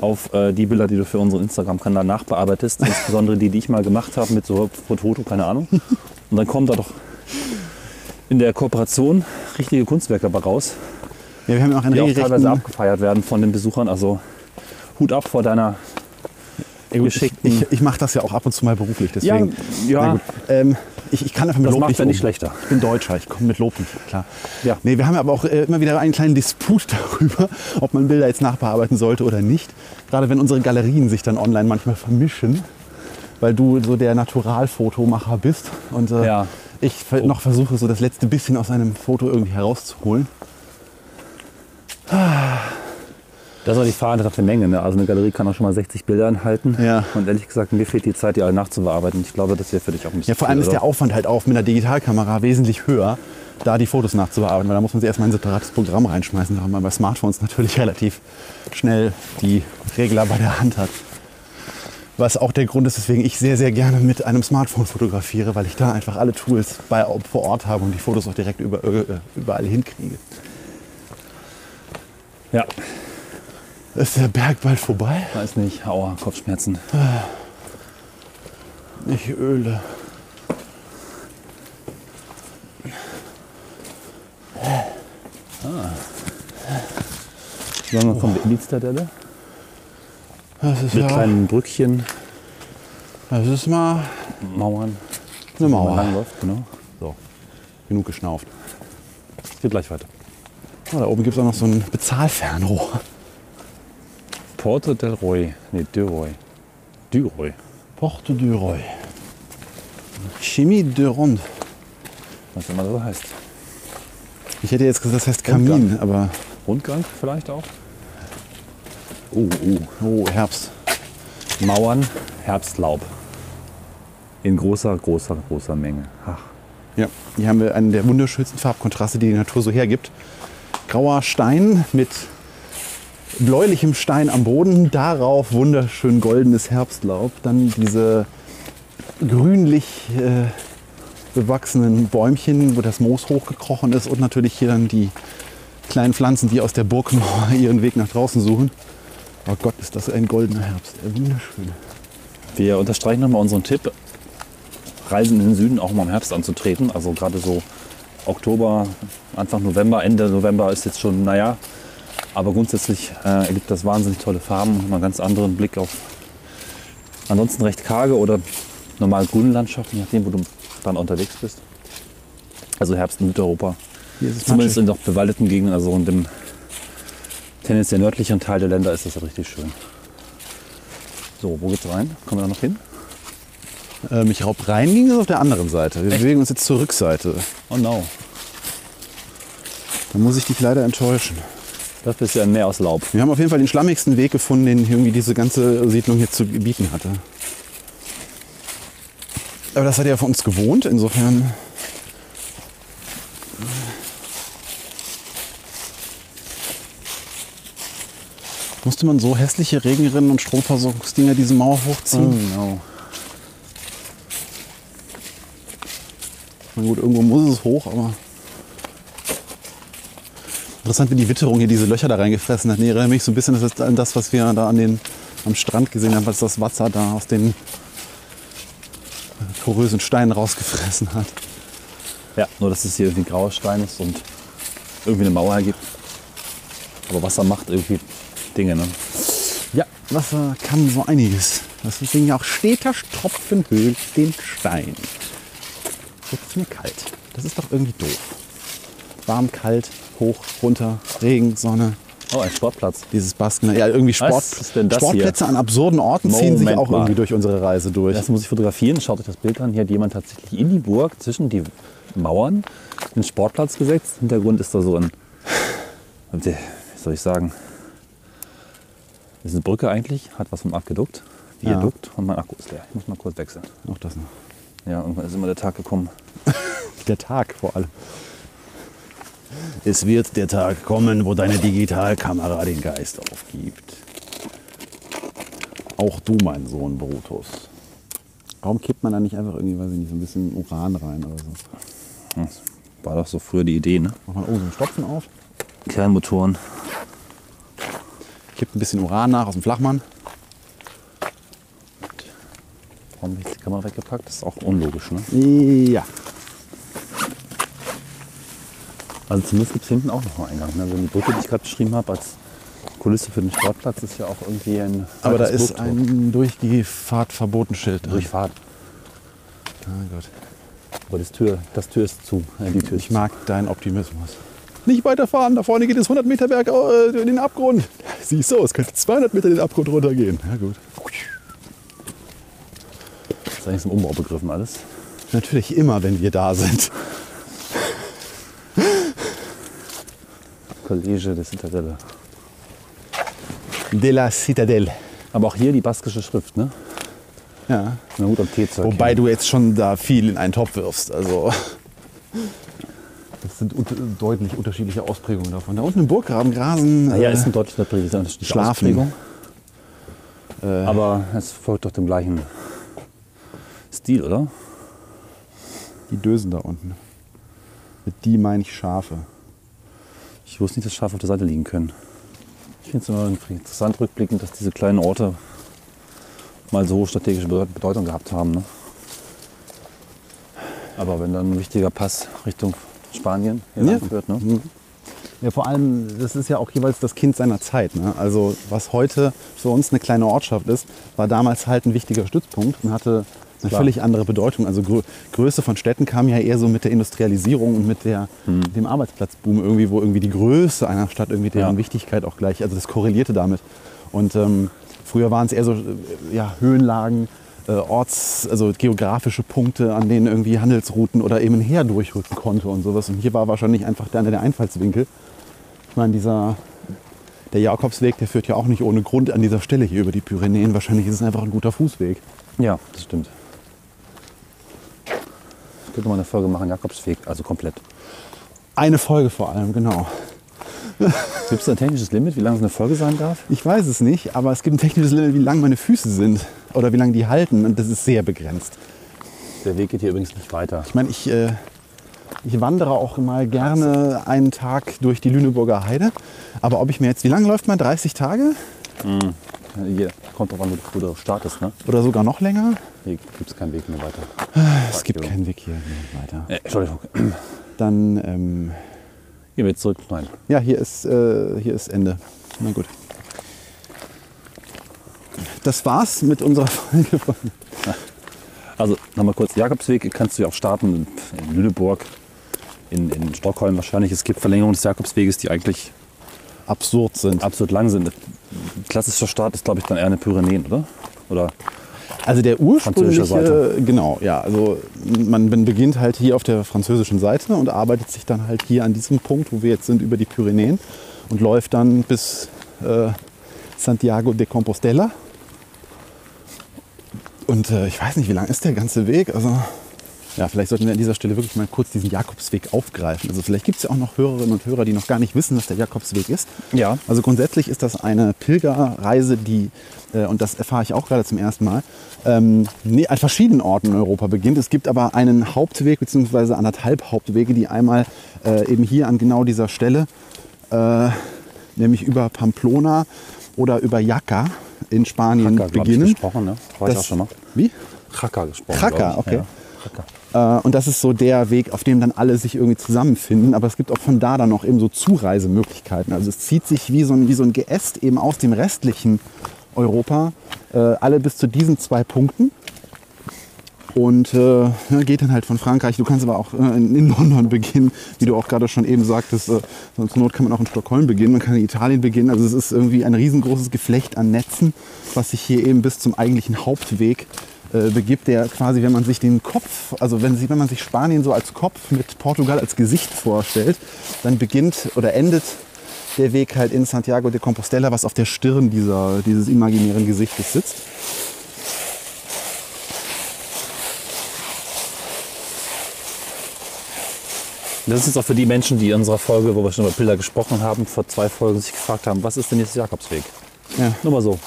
auf äh, die Bilder, die du für unseren Instagram-Kanal nachbearbeitest, insbesondere die, die ich mal gemacht habe mit so Foto, keine Ahnung. Und dann kommen da doch in der Kooperation richtige Kunstwerke dabei raus, ja, wir haben ja auch einen die auch teilweise abgefeiert werden von den Besuchern. Also Hut ab vor deiner Ja, gut, ich ich, ich mache das ja auch ab und zu mal beruflich, deswegen... ja. Gut. Ähm, ich, ich kann einfach mit Das Lob macht nicht ja nicht um. schlechter. Ich bin Deutscher, ich komme mit Lob nicht klar. Ja. Nee, wir haben aber auch äh, immer wieder einen kleinen Disput darüber, ob man Bilder jetzt nachbearbeiten sollte oder nicht. Gerade wenn unsere Galerien sich dann online manchmal vermischen, weil du so der Naturalfotomacher bist und äh, Ja. ich ver- noch versuche, so das letzte bisschen aus einem Foto irgendwie herauszuholen. Das ist auch die der Menge. Ne? Also eine Galerie kann auch schon mal 60 Bilder enthalten. Ja. Und ehrlich gesagt, mir fehlt die Zeit, die alle nachzubearbeiten. Ich glaube, das wäre für dich auch ein bisschen Ja, vor allem viel, ist der? Aufwand halt auch mit einer Digitalkamera wesentlich höher, da die Fotos nachzubearbeiten, weil da muss man sich erstmal ein separates Programm reinschmeißen, da man bei Smartphones natürlich relativ schnell die Regler bei der Hand hat. Was auch der Grund ist, weswegen ich sehr, sehr gerne mit einem Smartphone fotografiere, weil ich da einfach alle Tools bei, vor Ort habe und die Fotos auch direkt über, äh, überall hinkriege. Ja, Ist der Berg bald vorbei? weiß nicht. Aua, Kopfschmerzen. Ich öle. Sollen wir kommen die Zitadelle? Das ist Mit ja, kleinen Brückchen, das ist mal Mauern. eine Mauer. langläuft, genau. So, genug geschnauft. Es geht gleich weiter. Oh, da oben gibt es auch noch so ein Bezahlfernrohr. Porte del Roy. Nee, de Roy. Du Roy. Porte du Roy. Chemie de Ronde. Was immer das heißt. Ich hätte jetzt gesagt, das heißt Kamin, aber Rundgang vielleicht auch. Oh, oh. oh, Herbst. Mauern, Herbstlaub. In großer, großer, großer Menge. Ach, Ja, hier haben wir einen der wunderschönsten Farbkontraste, die die Natur so hergibt. Grauer Stein mit bläulichem Stein am Boden, darauf wunderschön goldenes Herbstlaub, dann diese grünlich äh, bewachsenen Bäumchen, wo das Moos hochgekrochen ist und natürlich hier dann die kleinen Pflanzen, die aus der Burgmauer ihren Weg nach draußen suchen. Oh Gott, ist das ein goldener Herbst. Äh, Wunderschön. Wir unterstreichen nochmal unseren Tipp, Reisen in den Süden auch mal im Herbst anzutreten. Also gerade so Oktober, Anfang November, Ende November ist jetzt schon, naja, aber grundsätzlich äh, ergibt das wahnsinnig tolle Farben, mal einen ganz anderen Blick auf ansonsten recht karge oder normal grüne Landschaften, je nachdem, wo du dann unterwegs bist. Also Herbst in Südeuropa. Es Zumindest in noch bewaldeten Gegenden, also in dem tendenziell nördlichen Teil der Länder ist das halt richtig schön. So, wo geht's rein? Kommen wir da noch hin? Ähm, ich raub rein ging es auf der anderen Seite. Wir bewegen uns jetzt zur Rückseite. Oh no. Da muss ich dich leider enttäuschen. Das ist ja ein Meer aus Laub. Wir haben auf jeden Fall den schlammigsten Weg gefunden, den irgendwie diese ganze Siedlung hier zu bieten hatte. Aber das hat ja von uns gewohnt, insofern. Musste man so hässliche Regenrinnen und Stromversorgungsdinger diese Mauer hochziehen? no. Na gut, irgendwo muss es hoch, aber. Interessant, wie die Witterung hier diese Löcher da reingefressen hat. Nee, erinnert mich so ein bisschen an das, was wir da an den, am Strand gesehen haben, als das Wasser da aus den äh, porösen Steinen rausgefressen hat. Ja, nur dass es hier irgendwie grauer Stein ist und irgendwie eine Mauer ergibt. Aber Wasser macht irgendwie Dinge, ne? Ja, Wasser kann so einiges. Deswegen auch steter Tropfen höhlt den Stein. Jetzt ist mir kalt. Das ist doch irgendwie doof. Warm, kalt, hoch, runter, Regen, Sonne. Oh, ein Sportplatz. Dieses Basken. Ja, irgendwie Sport, Was ist denn das Sportplätze an absurden Orten ziehen sich Moment auch mal. irgendwie durch unsere Reise durch. Das muss ich fotografieren. Schaut euch das Bild an. Hier hat jemand tatsächlich in die Burg zwischen die Mauern einen Sportplatz gesetzt. Hintergrund ist da so ein, wie soll ich sagen, Das ist eine Brücke eigentlich, hat was vom Aquädukt. Viadukt und mein Akku ist leer. Ich muss mal kurz wechseln. Auch das noch. Ja, irgendwann ist immer der Tag gekommen. Der Tag vor allem. Es wird der Tag kommen, wo deine Digitalkamera den Geist aufgibt. Auch du, mein Sohn Brutus. Warum kippt man da nicht einfach irgendwie, weiß ich nicht, so ein bisschen Uran rein oder so? Das war doch so früher die Idee, ne? Macht man oben so einen Stopfen auf, Kernmotoren. kippt ein bisschen Uran nach aus dem Flachmann. Warum habe ich die Kamera weggepackt? Das ist auch unlogisch, ne? Ja. Also zumindest gibt es hinten auch noch einen Eingang. Ne? Also die Brücke, die ich gerade beschrieben habe, als Kulisse für den Sportplatz, ist ja auch irgendwie ein. Aber da ist Burgtor. ein Durchgefahrtverbotenschild. drin. Durchfahrt. Ah, Gott. Aber das Tür, das Tür ist zu. Äh, die Tür ist Ich mag deinen Optimismus. Nicht weiterfahren, da vorne geht es 100 Meter berg äh, in den Abgrund. Siehst du, es könnte 200 Meter in den Abgrund runtergehen. Ja gut. zu. Das ist eigentlich ein Umbau begriffen alles. Natürlich immer, wenn wir da sind. College de Citadelle. De la Citadelle. Aber auch hier die baskische Schrift, ne? Ja. Na gut, am T zu erkennen. Wobei du jetzt schon da viel in einen Topf wirfst. Also. Das sind unter- deutlich unterschiedliche Ausprägungen davon. Da unten im Burggraben grasen. Naja, äh, ist ein deutlich unterschiedliche Schlafen. Ausprägung. äh, Aber es folgt doch dem gleichen Stil, oder? die Dösen da unten. Mit die meine ich Schafe. Ich wusste nicht, dass Schafe auf der Seite liegen können. Ich finde es immer interessant rückblickend, dass diese kleinen Orte mal so strategische Bedeut- Bedeutung gehabt haben. Ne? Aber wenn dann ein wichtiger Pass Richtung Spanien Ja. wird, ne? Ja, vor allem, das ist ja auch jeweils das Kind seiner Zeit. Ne? Also was heute für uns eine kleine Ortschaft ist, war damals halt ein wichtiger Stützpunkt und hatte eine Klar. völlig andere Bedeutung. Also Grö Größe von Städten kam ja eher so mit der Industrialisierung und mit der, dem Arbeitsplatzboom irgendwie, wo irgendwie die Größe einer Stadt irgendwie deren Ja. Wichtigkeit auch gleich, also das korrelierte damit. Und ähm, früher waren es eher so äh, ja, Höhenlagen, äh, Orts, also geografische Punkte, an denen irgendwie Handelsrouten oder eben ein Heer durchrücken konnte und sowas. Und hier war wahrscheinlich einfach der, der Einfallswinkel. Ich meine, dieser, der Jakobsweg, der führt ja auch nicht ohne Grund an dieser Stelle hier über die Pyrenäen. Wahrscheinlich ist es einfach ein guter Fußweg. Ja, das stimmt. Ich könnte mal eine Folge machen, Jakobsweg, also komplett. Eine Folge vor allem, genau. Gibt es ein technisches Limit, wie lang so eine Folge sein darf? Ich weiß es nicht, aber es gibt ein technisches Limit, wie lang meine Füße sind oder wie lange die halten. Und das ist sehr begrenzt. Der Weg geht hier übrigens nicht weiter. Ich meine, ich, äh, ich wandere auch mal gerne einen Tag durch die Lüneburger Heide. Aber ob ich mir jetzt, wie lange läuft man? 30 Tage? Hier kommt drauf an, wo du startest. Ne? Oder sogar noch länger? Hier gibt es keinen Weg mehr weiter. Es gibt keinen Weg hier mehr weiter. Äh, Entschuldigung. Dann, ähm, Gehen wir jetzt zurück. Nein. ja, hier ist, äh, hier ist Ende. Na gut. Das war's mit unserer Folge. Von Also nochmal kurz, Jakobsweg kannst du ja auch starten in Lüneburg, in, in Stockholm wahrscheinlich. Es gibt Verlängerungen des Jakobsweges, die eigentlich absurd sind. absolut lang sind. Klassischer Start ist, glaube ich, dann eher eine Pyrenäen, oder? Oder Also der ursprüngliche, Französischer genau, ja, also man man beginnt halt hier auf der französischen Seite und arbeitet sich dann halt hier an diesem Punkt, wo wir jetzt sind, über die Pyrenäen und läuft dann bis äh, Santiago de Compostela. Und äh, ich weiß nicht, wie lang ist der ganze Weg? Also ja, vielleicht sollten wir an dieser Stelle wirklich mal kurz diesen Jakobsweg aufgreifen. Also vielleicht gibt es ja auch noch Hörerinnen und Hörer, die noch gar nicht wissen, was der Jakobsweg ist. Ja. Also grundsätzlich ist das eine Pilgerreise, die, äh, und das erfahre ich auch gerade zum ersten Mal, ähm, nee, an verschiedenen Orten in Europa beginnt. Es gibt aber einen Hauptweg bzw. anderthalb Hauptwege, die einmal äh, eben hier an genau dieser Stelle, äh, nämlich über Pamplona oder über Jaca in Spanien Chaka, glaub ich, beginnen. gesprochen, ne? War ich Das- auch schon mal. Wie? Chaka gesprochen. Ich. okay. Ja, Chaka. Äh, und das ist so der Weg, auf dem dann alle sich irgendwie zusammenfinden. Aber es gibt auch von da dann noch eben so Zureisemöglichkeiten. Also es zieht sich wie so ein, wie so ein Geäst eben aus dem restlichen Europa, äh, alle bis zu diesen zwei Punkten. Und äh, ja, geht dann halt von Frankreich. Du kannst aber auch äh, in, London beginnen, wie du auch gerade schon eben sagtest. Äh, zur Not kann man auch in Stockholm beginnen, man kann in Italien beginnen. Also es ist irgendwie ein riesengroßes Geflecht an Netzen, was sich hier eben bis zum eigentlichen Hauptweg äh, begibt, der quasi, wenn man sich den Kopf, also wenn, wenn man sich Spanien so als Kopf mit Portugal als Gesicht vorstellt, dann beginnt oder endet der Weg halt in Santiago de Compostela, was auf der Stirn dieser, dieses imaginären Gesichtes sitzt. Das ist auch für die Menschen, die in unserer Folge, wo wir schon über Bilder gesprochen haben, vor zwei Folgen sich gefragt haben, was ist denn jetzt Jakobsweg? Ja. Nur mal so.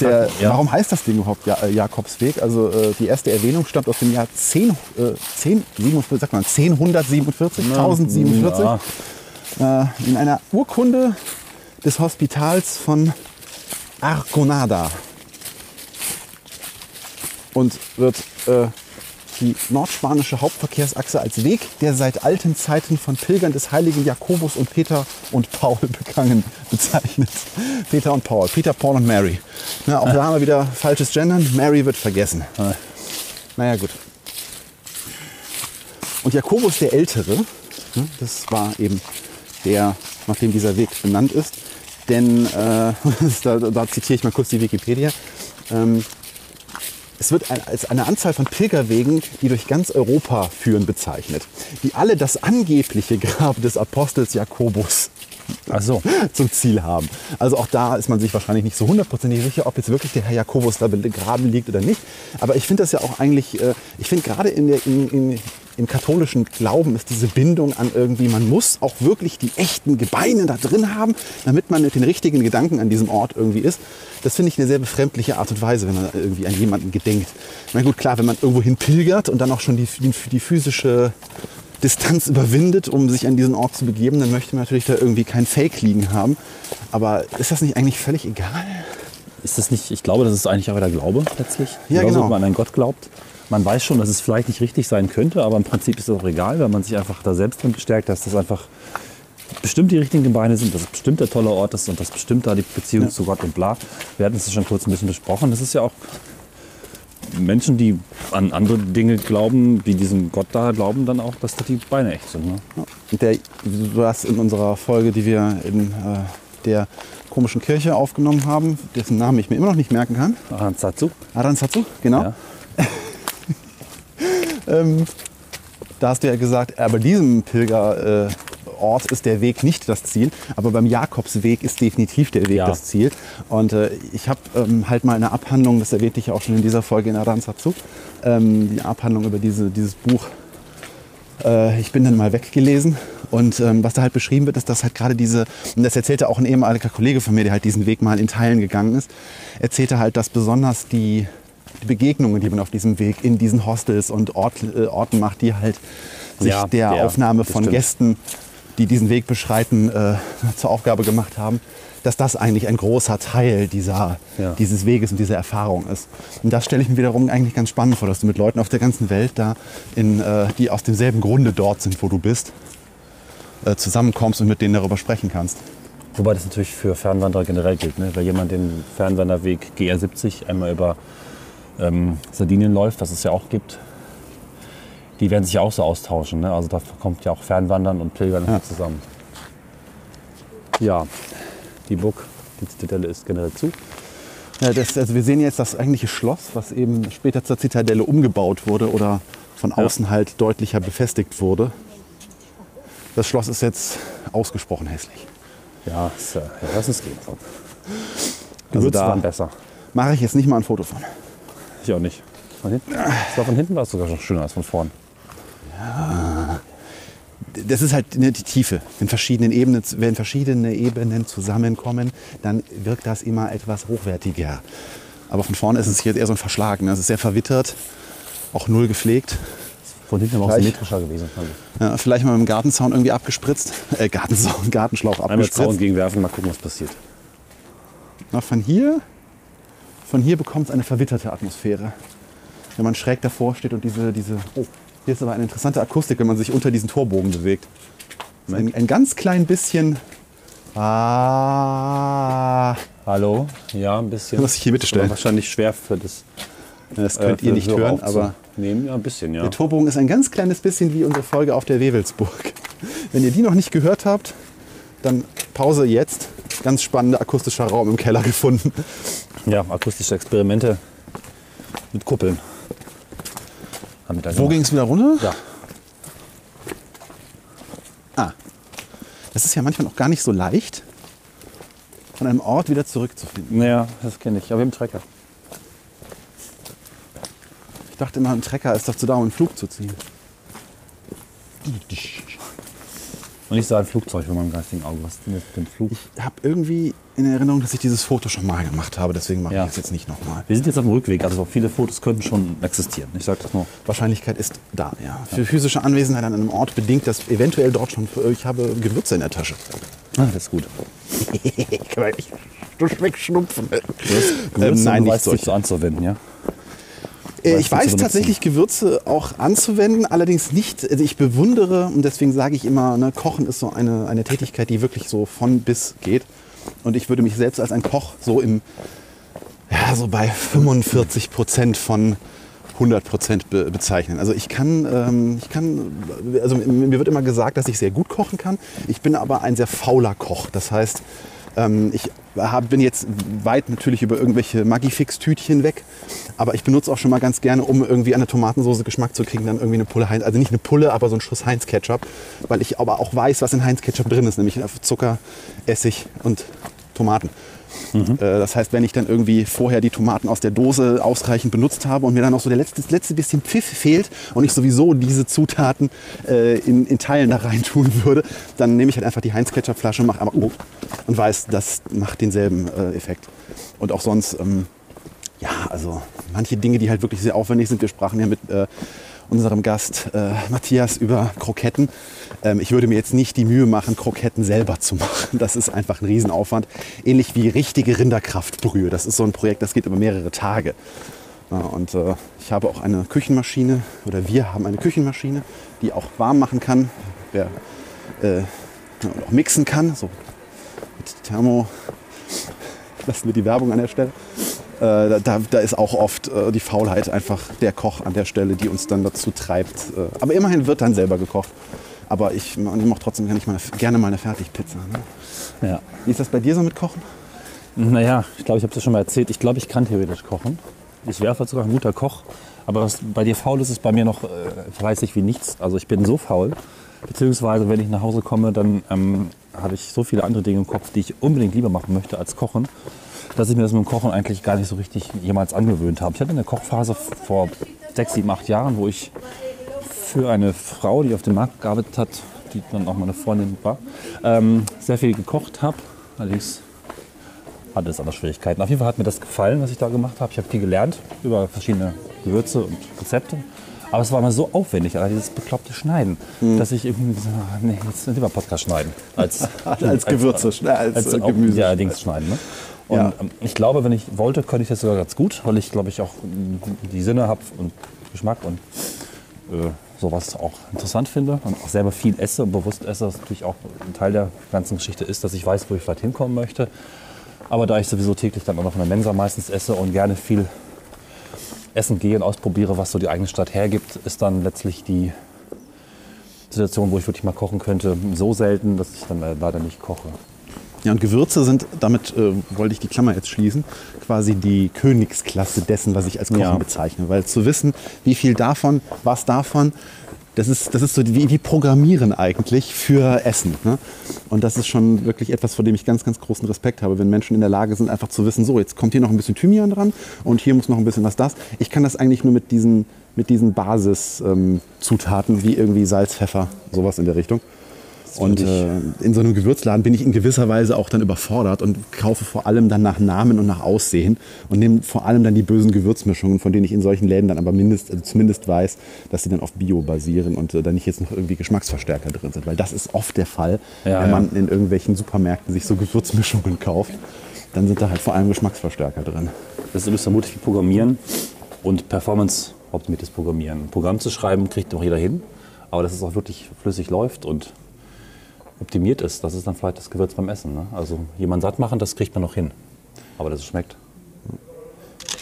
Der, ja. Warum heißt das Ding überhaupt ja, äh, Jakobsweg? Also äh, die erste Erwähnung stammt aus dem Jahr 10, äh, 10, 47, sagt man, 1047, 1047 Ja. äh, in einer Urkunde des Hospitals von Arconada. Und wird äh, die nordspanische Hauptverkehrsachse als Weg, der seit alten Zeiten von Pilgern des heiligen Jakobus und Peter und Paul begangen, bezeichnet. Peter und Paul, Peter, Paul und Mary. Na, auch da haben wir wieder falsches Gendern. Mary wird vergessen. Ah. Naja, gut. Und Jakobus der Ältere, ne, das war eben der, nach dem dieser Weg benannt ist. Denn, äh, da, da zitiere ich mal kurz die Wikipedia, ähm, es wird ein- als eine Anzahl von Pilgerwegen, die durch ganz Europa führen, bezeichnet, die alle das angebliche Grab des Apostels Jakobus so. zum Ziel haben. Also auch da ist man sich wahrscheinlich nicht so hundertprozentig sicher, ob jetzt wirklich der Herr Jakobus da begraben liegt oder nicht. Aber ich finde das ja auch eigentlich, äh, ich finde gerade in der, in, in, im katholischen Glauben ist diese Bindung an irgendwie, man muss auch wirklich die echten Gebeine da drin haben, damit man mit den richtigen Gedanken an diesem Ort irgendwie ist. Das finde ich eine sehr befremdliche Art und Weise, wenn man irgendwie an jemanden gedenkt. Na gut, klar, wenn man irgendwo hin pilgert und dann auch schon die, die, die physische Distanz überwindet, um sich an diesen Ort zu begeben, dann möchte man natürlich da irgendwie kein Fake liegen haben. Aber ist das nicht eigentlich völlig egal? Ist das nicht, ich glaube, das ist eigentlich auch der Glaube letztlich. Ja, Genauso, genau. wenn man an einen Gott glaubt. Man weiß schon, dass es vielleicht nicht richtig sein könnte, aber im Prinzip ist es auch egal, wenn man sich einfach da selbst drin bestärkt, dass das einfach bestimmt die richtigen Gebeine sind, dass es bestimmt der tolle Ort ist und dass bestimmt da die Beziehung zu Gott und bla. Wir hatten es schon kurz ein bisschen besprochen. Das ist ja auch Menschen, die an andere Dinge glauben, die diesen Gott da glauben, dann auch, dass da die Beine echt sind. Ne? Der, du hast in unserer Folge, die wir in äh, der komischen Kirche aufgenommen haben, dessen Namen ich mir immer noch nicht merken kann. Aranzazu? Aranzatsu, genau. Ja. Ähm, da hast du ja gesagt, äh, bei diesem Pilgerort äh, Ort ist der Weg nicht das Ziel, aber beim Jakobsweg ist definitiv der Weg Ja. das Ziel. Und äh, ich habe ähm, halt mal eine Abhandlung, das erwähnte ich ja auch schon in dieser Folge in Aranzatsu, ähm, die Abhandlung über diese, dieses Buch äh, ich bin dann mal weggelesen und ähm, was da halt beschrieben wird, ist, dass halt gerade diese, und das erzählte auch ein ehemaliger Kollege von mir, der halt diesen Weg mal in Teilen gegangen ist, erzählte halt, dass besonders die, die Begegnungen, die man auf diesem Weg in diesen Hostels und Ort, äh, Orten macht, die halt sich Ja, der der, Aufnahme von stimmt. Gästen, die diesen Weg beschreiten, äh, zur Aufgabe gemacht haben, dass das eigentlich ein großer Teil dieser, Ja. dieses Weges und dieser Erfahrung ist. Und das stelle ich mir wiederum eigentlich ganz spannend vor, dass du mit Leuten auf der ganzen Welt da, in, äh, die aus demselben Grunde dort sind, wo du bist, äh, zusammenkommst und mit denen darüber sprechen kannst. Wobei das natürlich für Fernwanderer generell gilt. Ne? Wenn jemand den Fernwanderweg GR70 einmal über ähm, Sardinien läuft, was es ja auch gibt, die werden sich ja auch so austauschen. Ne? Also da kommt ja auch Fernwandern und Pilgern Ja. zusammen. Ja, die Burg, die Zitadelle ist generell zu. Ja, das, also wir sehen jetzt das eigentliche Schloss, was eben später zur Zitadelle umgebaut wurde oder von außen halt deutlicher befestigt wurde. Das Schloss ist jetzt ausgesprochen hässlich. Ja, ist, äh, ja lass es gehen. Komm. Also da- waren besser. Mache ich jetzt nicht mal ein Foto von. Ich auch nicht. Von hinten, das war von hinten war es sogar schon schöner als von vorn. Das ist halt ne, die Tiefe. Wenn, verschiedenen Ebenen, wenn verschiedene Ebenen zusammenkommen, dann wirkt das immer etwas hochwertiger. Aber von vorne ist es jetzt eher so ein Verschlag. Ne? Es ist sehr verwittert, auch null gepflegt. Von hinten war auch Gleich. symmetrischer gewesen. Ja, vielleicht mal mit dem Gartenzaun irgendwie abgespritzt. Äh, Gartenzaun, Gartenschlauch Einmal Zaun abgespritzt. gegenwerfen, mal gucken, was passiert. Na, von hier, von hier bekommt es eine verwitterte Atmosphäre. Wenn man schräg davor steht und diese, diese oh, hier ist aber eine interessante Akustik, wenn man sich unter diesen Torbogen bewegt. Ein, ein ganz klein bisschen. Ah, Hallo? Ja, ein bisschen. Muss ich hier bitte stellen? Wahrscheinlich schwer für das. das äh, könnt für ihr nicht hören, aber aufzunehmen. Ja, ein bisschen, ja. der Torbogen ist ein ganz kleines bisschen wie unsere Folge auf der Wewelsburg. Wenn ihr die noch nicht gehört habt, dann Pause jetzt. Ganz spannender akustischer Raum im Keller gefunden. Ja, akustische Experimente mit Kuppeln. Haben wir Wo ging es wieder runter? Ja. Ah. Es ist ja manchmal auch gar nicht so leicht, von einem Ort wieder zurückzufinden. Naja, das kenne ich. Aber einen Trecker. Ich dachte immer, ein Trecker ist dazu da, um einen Flug zu ziehen. Und nicht so ein Flugzeug für meinem geistigen Auge. Was ist denn jetzt mit dem Flug? Ich habe irgendwie in Erinnerung, dass ich dieses Foto schon mal gemacht habe, deswegen mache Ja. ich es jetzt nicht nochmal. Wir sind jetzt auf dem Rückweg, also viele Fotos könnten schon existieren. Ich sage das nur. Wahrscheinlichkeit ist da, ja. Für physische Anwesenheit an einem Ort bedingt das eventuell dort schon, ich habe Gewürze in der Tasche. Ah, das ist gut. Du schmeckst Schnupfen. Gewürze, Ähm, nein, du nicht weißt, solche. so anzuwenden, ja? Äh, Ich weiß benutzen. tatsächlich Gewürze auch anzuwenden, allerdings nicht, also ich bewundere und deswegen sage ich immer, ne, Kochen ist so eine, eine Tätigkeit, die wirklich so von bis geht. Und ich würde mich selbst als ein Koch so im, ja, so bei 45 Prozent von 100 Prozent be bezeichnen. Also ich kann, ähm, ich kann, also mir wird immer gesagt, dass ich sehr gut kochen kann. Ich bin aber ein sehr fauler Koch. Das heißt, ähm, ich hab, bin jetzt weit natürlich über irgendwelche Magifix-Tütchen weg, aber ich benutze auch schon mal ganz gerne, um irgendwie an der Tomatensauce Geschmack zu kriegen, dann irgendwie eine Pulle Heinz, also nicht eine Pulle, aber so ein Schuss Heinz-Ketchup, weil ich aber auch weiß, was in Heinz-Ketchup drin ist, nämlich Zucker, Essig und Tomaten. Äh, Das heißt, wenn ich dann irgendwie vorher die Tomaten aus der Dose ausreichend benutzt habe und mir dann noch so der letzte, das letzte bisschen Pfiff fehlt und ich sowieso diese Zutaten äh, in, in Teilen da rein tun würde, dann nehme ich halt einfach die Heinz-Ketchup-Flasche mach aber, oh, und weiß, das macht denselben äh, Effekt. Und auch sonst, ähm, ja, also manche Dinge, die halt wirklich sehr aufwendig sind. Wir sprachen ja mit äh, unserem Gast äh, Matthias über Kroketten. Ähm, ich würde mir jetzt nicht die Mühe machen, Kroketten selber zu machen. Das ist einfach ein Riesenaufwand. Ähnlich wie richtige Rinderkraftbrühe. Das ist so ein Projekt, das geht über mehrere Tage. Ja, und äh, ich habe auch eine Küchenmaschine, oder wir haben eine Küchenmaschine, die auch warm machen kann, wer, äh, und auch mixen kann, so mit Thermo. Lassen wir die Werbung an der Stelle. Äh, da, da ist auch oft äh, die Faulheit einfach der Koch an der Stelle, die uns dann dazu treibt. Äh, aber immerhin wird dann selber gekocht. Aber ich, ich mache trotzdem gerne mal, gerne mal eine Fertigpizza. Ne? Ja. Wie ist das bei dir so mit Kochen? Naja, ich glaube, ich habe es schon mal erzählt. Ich glaube, ich kann theoretisch kochen. Ich wäre vielleicht sogar ein guter Koch. Aber was bei dir faul ist, ist bei mir noch äh, fleißig wie nichts. Also ich bin so faul. Beziehungsweise, wenn ich nach Hause komme, dann ähm, habe ich so viele andere Dinge im Kopf, die ich unbedingt lieber machen möchte als kochen, dass ich mir das mit dem Kochen eigentlich gar nicht so richtig jemals angewöhnt habe. Ich hatte eine Kochphase vor sechs, sieben, acht Jahren, wo ich für eine Frau, die auf dem Markt gearbeitet hat, die dann auch meine Freundin war, ähm, sehr viel gekocht habe. Allerdings hatte es aber Schwierigkeiten. Auf jeden Fall hat mir das gefallen, was ich da gemacht habe. Ich habe viel gelernt über verschiedene Gewürze und Rezepte. Aber es war immer so aufwendig, also dieses bekloppte Schneiden, dass ich irgendwie gesagt habe, nee, jetzt lieber Podcast schneiden. Als, Als Gewürze, äh, als, als äh, auch- Gemüse. Ja, Dings schneiden. Ne? Und Ja. ähm, ich glaube, wenn ich wollte, könnte ich das sogar ganz gut, weil ich glaube ich auch mm, die Sinne habe und Geschmack und äh, sowas auch interessant finde und auch selber viel esse und bewusst esse, was natürlich auch ein Teil der ganzen Geschichte ist, dass ich weiß, wo ich vielleicht hinkommen möchte. Aber da ich sowieso täglich dann auch noch in der Mensa meistens esse und gerne viel essen gehe und ausprobiere, was so die eigene Stadt hergibt, ist dann letztlich die Situation, wo ich wirklich mal kochen könnte, so selten, dass ich dann leider nicht koche. Ja, und Gewürze sind, damit äh, wollte ich die Klammer jetzt schließen, quasi die Königsklasse dessen, was ich als Kochen Ja. bezeichne. Weil zu wissen, wie viel davon, was davon, das ist, das ist so wie, wie Programmieren eigentlich für Essen. Ne? Und das ist schon wirklich etwas, vor dem ich ganz, ganz großen Respekt habe, wenn Menschen in der Lage sind, einfach zu wissen, so, jetzt kommt hier noch ein bisschen Thymian dran und hier muss noch ein bisschen was das. Ich kann das eigentlich nur mit diesen, mit diesen Basiszutaten wie irgendwie Salz, Pfeffer, sowas in der Richtung. Und äh, in so einem Gewürzladen bin ich in gewisser Weise auch dann überfordert und kaufe vor allem dann nach Namen und nach Aussehen und nehme vor allem dann die bösen Gewürzmischungen, von denen ich in solchen Läden dann aber mindest, also zumindest weiß, dass sie dann auf Bio basieren und äh, da nicht jetzt noch irgendwie Geschmacksverstärker drin sind. Weil das ist oft der Fall, Ja, wenn ja. man in irgendwelchen Supermärkten sich so Gewürzmischungen kauft. Dann sind da halt vor allem Geschmacksverstärker drin. Das ist vermutlich Programmieren und Performance-optimiertes Programmieren. Ein Programm zu schreiben, kriegt doch jeder hin, aber dass es auch wirklich flüssig läuft und optimiert ist, das ist dann vielleicht das Gewürz beim Essen. Ne? Also jemand satt machen, das kriegt man noch hin. Aber dass es schmeckt.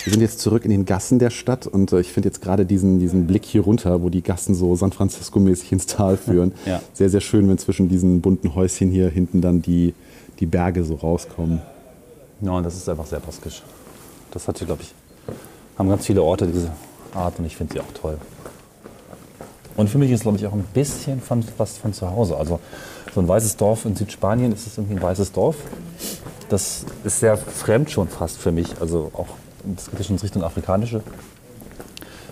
Wir sind jetzt zurück in den Gassen der Stadt und äh, ich finde jetzt gerade diesen, diesen Blick hier runter, wo die Gassen so San Francisco-mäßig ins Tal führen, Ja. sehr, sehr schön, wenn zwischen diesen bunten Häuschen hier hinten dann die, die Berge so rauskommen. Ja, und das ist einfach sehr baskisch. Das hat hier, glaube ich, haben ganz viele Orte diese Art und ich finde sie auch toll. Und für mich ist, glaube ich, auch ein bisschen von, was von zu Hause. Also so ein weißes Dorf in Südspanien, ist es irgendwie ein weißes Dorf. Das ist sehr fremd schon fast für mich. Also auch, das geht schon in Richtung Afrikanische.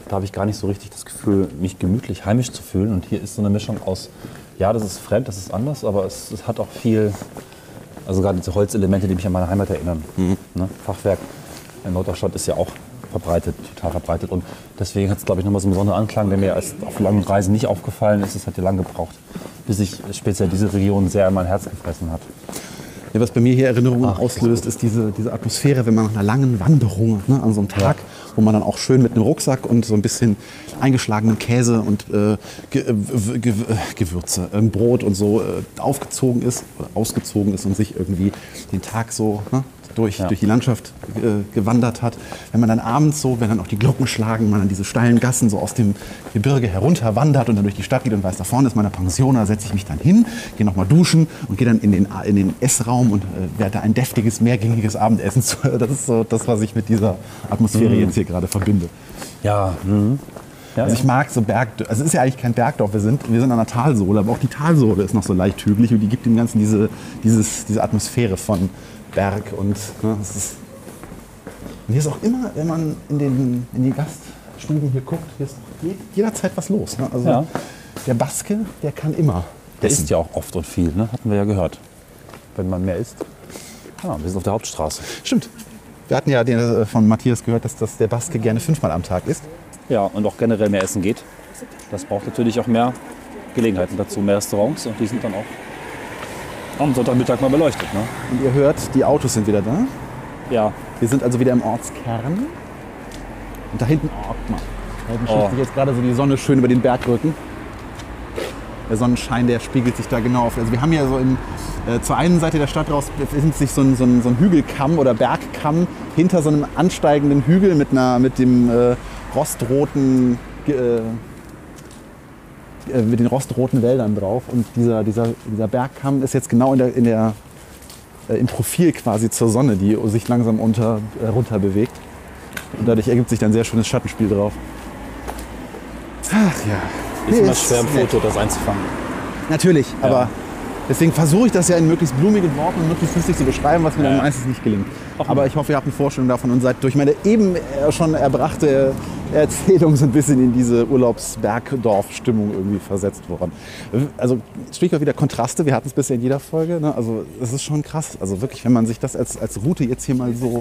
Da habe ich gar nicht so richtig das Gefühl, mich gemütlich heimisch zu fühlen. Und hier ist so eine Mischung aus, ja, das ist fremd, das ist anders, aber es, es hat auch viel, also gerade diese Holzelemente, die mich an meine Heimat erinnern. Ne? Fachwerk in Norddeutschland ist ja auch verbreitet, total verbreitet. Und deswegen hat es, glaube ich, nochmal so einen besonderen Anklang, der mir erst auf langen Reisen nicht aufgefallen ist. Es hat ja lange gebraucht, bis sich speziell diese Region sehr in mein Herz gefressen hat. Ja, was bei mir hier Erinnerungen auslöst, ist diese, diese Atmosphäre, wenn man nach einer langen Wanderung ne, an so einem Tag, wo man dann auch schön mit einem Rucksack und so ein bisschen eingeschlagenem Käse und äh, Ge äh, Ge äh, Gewürze, ähm, Brot und so äh, aufgezogen ist oder ausgezogen ist und sich irgendwie den Tag so ne, durch, durch die Landschaft äh, gewandert hat. Wenn man dann abends so, wenn dann auch die Glocken schlagen, man dann diese steilen Gassen so aus dem Gebirge herunter wandert und dann durch die Stadt geht und weiß, da vorne ist meine Pension, da setze ich mich dann hin, gehe nochmal duschen und gehe dann in den, in den Essraum und äh, werde da ein deftiges, mehrgängiges Abendessen zu. Das ist so das, was ich mit dieser Atmosphäre jetzt hier gerade verbinde. Ja, mhm. ja, Also ich mag so Berg, also es ist ja eigentlich kein Bergdorf, wir sind, wir sind an der Talsohle, aber auch die Talsohle ist noch so leicht hügelig und die gibt dem Ganzen diese, dieses, diese Atmosphäre von Berg und ne, es ist, und hier ist auch immer, wenn man in, den, in die Gaststuben hier guckt, hier ist je- jederzeit was los. Ne? Also Ja. der Baske, der kann immer. Der isst ja auch oft und viel, ne? hatten wir ja gehört. Wenn man mehr isst. Ja, wir sind auf der Hauptstraße. Stimmt. Wir hatten ja den, äh, von Matthias gehört, dass das der Baske gerne fünfmal am Tag isst. Ja, und auch generell mehr essen geht. Das braucht natürlich auch mehr Gelegenheiten dazu, mehr Restaurants. Und die sind dann auch am Sonntagmittag mal beleuchtet. Ne? Und ihr hört, die Autos sind wieder da. Ja, Wir sind also wieder im Ortskern. Und da hinten, oh, guck mal. Da hinten Oh. sich jetzt gerade so die Sonne schön über den Bergrücken. Der Sonnenschein, der spiegelt sich da genau auf. Also wir haben ja so in, äh, zur einen Seite der Stadt raus befindet sich so ein, so, ein, so ein Hügelkamm oder Bergkamm hinter so einem ansteigenden Hügel mit, einer, mit dem äh, rostroten äh, äh, mit den rostroten Wäldern drauf. Und dieser, dieser, dieser Bergkamm ist jetzt genau in der, in der, äh, im Profil quasi zur Sonne, die sich langsam unter, äh, runter bewegt. Und dadurch ergibt sich dann ein sehr schönes Schattenspiel drauf. Ach ja. ist immer schwer im. Foto das einzufangen. Natürlich, Ja. aber deswegen versuche ich das ja in möglichst blumigen Worten und möglichst lustig zu beschreiben, was mir Ja. dann meistens nicht gelingt. Aber ich hoffe, ihr habt eine Vorstellung davon und seid durch meine eben äh, schon erbrachte Erzählung so ein bisschen in diese Urlaubsbergdorf-Stimmung irgendwie versetzt worden. Also Stichwort wieder Kontraste, wir hatten es bisher in jeder Folge. Ne? Also es ist schon krass. Also wirklich, wenn man sich das als, als Route jetzt hier mal so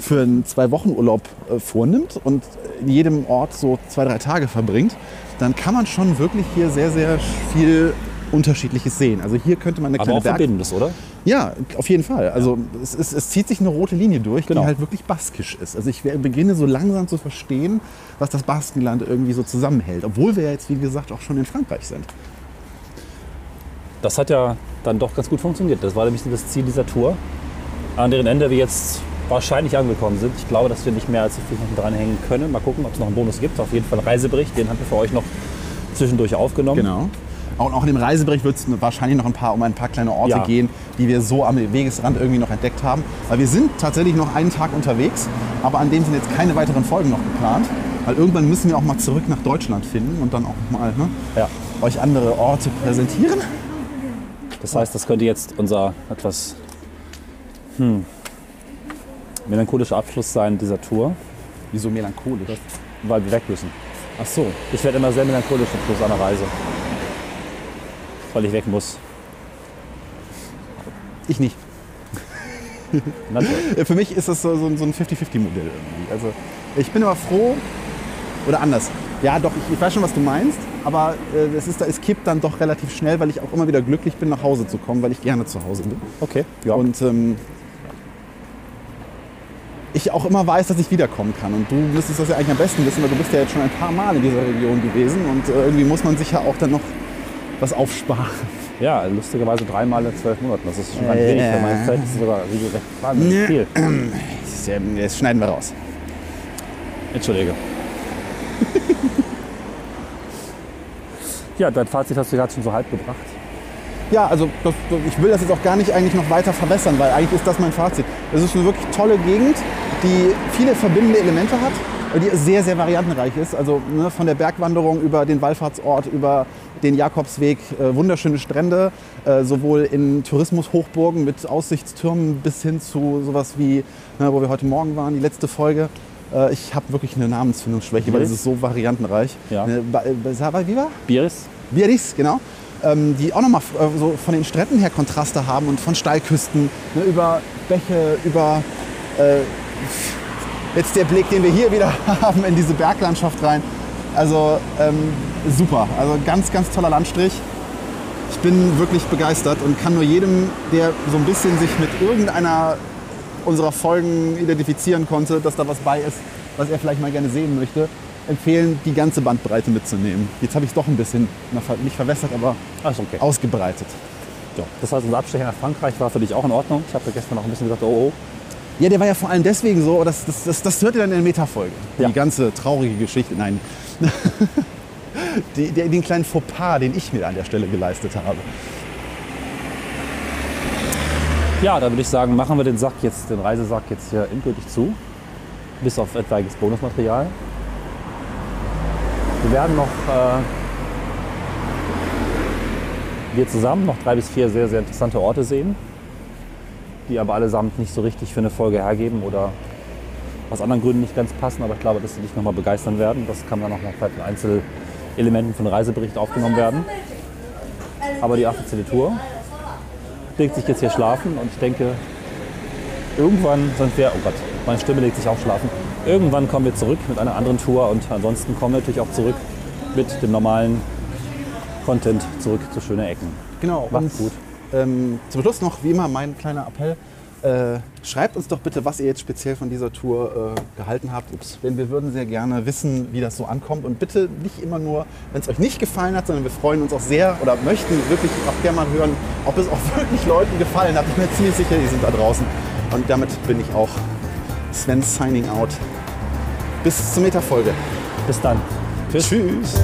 für einen Zwei-Wochen-Urlaub äh, vornimmt und in jedem Ort so zwei, drei Tage verbringt, dann kann man schon wirklich hier sehr, sehr viel Unterschiedliches sehen. Also hier könnte man eine Aber kleine auch Berg... Verbindendes, oder? Ja, auf jeden Fall. Also es, es, es zieht sich eine rote Linie durch, Genau. die halt wirklich baskisch ist. Also ich beginne so langsam zu verstehen, was das Baskenland irgendwie so zusammenhält. Obwohl wir ja jetzt, wie gesagt, auch schon in Frankreich sind. Das hat ja dann doch ganz gut funktioniert. Das war nämlich das Ziel dieser Tour, an deren Ende wir jetzt wahrscheinlich angekommen sind. Ich glaube, dass wir nicht mehr als so viel noch dranhängen können. Mal gucken, ob es noch einen Bonus gibt. Auf jeden Fall einen Reisebericht, den haben wir für euch noch zwischendurch aufgenommen. Genau. Und auch in dem Reisebericht wird es wahrscheinlich noch ein paar, um ein paar kleine Orte Ja. gehen, die wir so am Wegesrand irgendwie noch entdeckt haben. Weil wir sind tatsächlich noch einen Tag unterwegs, aber an dem sind jetzt keine weiteren Folgen noch geplant. Weil irgendwann müssen wir auch mal zurück nach Deutschland finden und dann auch mal ne, Ja. euch andere Orte präsentieren. Das heißt, das könnte jetzt unser etwas hm, melancholischer Abschluss sein dieser Tour, Wieso melancholisch? weil wir weg müssen. Ach so. Ich werde immer sehr melancholisch am Schluss einer Reise. Weil ich weg muss. Ich nicht. Für mich ist das so, so ein so ein 50-50-Modell irgendwie. Also ich bin aber froh, oder anders. Ja, doch, ich, ich weiß schon, was du meinst, aber äh, es, ist, es kippt dann doch relativ schnell, weil ich auch immer wieder glücklich bin, nach Hause zu kommen, weil ich gerne zu Hause bin. Okay. Ja. Und ähm, ich auch immer weiß, dass ich wiederkommen kann. Und du müsstest das ja eigentlich am besten wissen, weil du bist ja jetzt schon ein paar Mal in dieser Region gewesen und äh, irgendwie muss man sich ja auch dann noch was aufsparen. ja, lustigerweise dreimal in zwölf Monaten. Das ist schon ganz wenig. Für meine Zeit ist es sogar regelrecht wahnsinnig viel. Das, ja, das schneiden wir raus. Entschuldige. ja, dein Fazit hast du gerade schon so halb gebracht. Ja, also das, ich will das jetzt auch gar nicht eigentlich noch weiter verbessern, weil eigentlich ist das mein Fazit. Es ist eine wirklich tolle Gegend, die viele verbindende Elemente hat. Die sehr, sehr variantenreich ist. Also ne, von der Bergwanderung über den Wallfahrtsort, über den Jakobsweg, äh, wunderschöne Strände, äh, sowohl in Tourismushochburgen mit Aussichtstürmen bis hin zu sowas wie, ne, wo wir heute Morgen waren, die letzte Folge. Äh, ich habe wirklich eine Namensfindungsschwäche, weil es ist so variantenreich. Ja. Ne, Ba- äh, Sava Viva? Biris? Biarritz, genau. Ähm, die auch nochmal äh, so von den Stränden her Kontraste haben und von Steilküsten ne, über Bäche, über äh, jetzt der Blick, den wir hier wieder haben in diese Berglandschaft rein. Also ähm, super, also ganz, ganz toller Landstrich. Ich bin wirklich begeistert und kann nur jedem, der so ein bisschen sich mit irgendeiner unserer Folgen identifizieren konnte, dass da was bei ist, was er vielleicht mal gerne sehen möchte, empfehlen, die ganze Bandbreite mitzunehmen. Jetzt habe ich es doch ein bisschen, nicht verwässert, aber okay. ausgebreitet. Ja. Das heißt, unser Abstecher nach Frankreich war für dich auch in Ordnung. Ich habe gestern noch ein bisschen gedacht, oh, oh. Ja, der war ja vor allem deswegen so, das, das, das, das hört ihr dann in der Metafolge. Ja. Die ganze traurige Geschichte, nein. die, der, den kleinen Fauxpas, den ich mir an der Stelle geleistet habe. Ja, da würde ich sagen, machen wir den Sack jetzt, den Reisesack jetzt hier endgültig zu. Bis auf etwaiges Bonusmaterial. Wir werden noch, äh, wir zusammen, noch drei bis vier sehr, sehr interessante Orte sehen, die aber allesamt nicht so richtig für eine Folge hergeben oder aus anderen Gründen nicht ganz passen. Aber ich glaube, dass sie dich nochmal begeistern werden. Das kann dann noch mal vielleicht in Einzelelementen von Reisebericht aufgenommen werden. Aber die offizielle Tour legt sich jetzt hier schlafen und ich denke, irgendwann sind wir, oh Gott, meine Stimme legt sich auch schlafen. Irgendwann kommen wir zurück mit einer anderen Tour und ansonsten kommen wir natürlich auch zurück mit dem normalen Content zurück zu schöne Ecken. Genau. Macht's gut. Ähm, zum Schluss noch, wie immer, mein kleiner Appell. Äh, schreibt uns doch bitte, was ihr jetzt speziell von dieser Tour äh, gehalten habt. Ups. Denn wir würden sehr gerne wissen, wie das so ankommt. Und bitte nicht immer nur, wenn es euch nicht gefallen hat, sondern wir freuen uns auch sehr oder möchten wirklich auch gerne mal hören, ob es auch wirklich Leuten gefallen hat. Ich bin mir ziemlich sicher, die sind da draußen. Und damit bin ich auch Sven signing out. Bis zur Metafolge. Bis dann. Tschüss. Tschüss.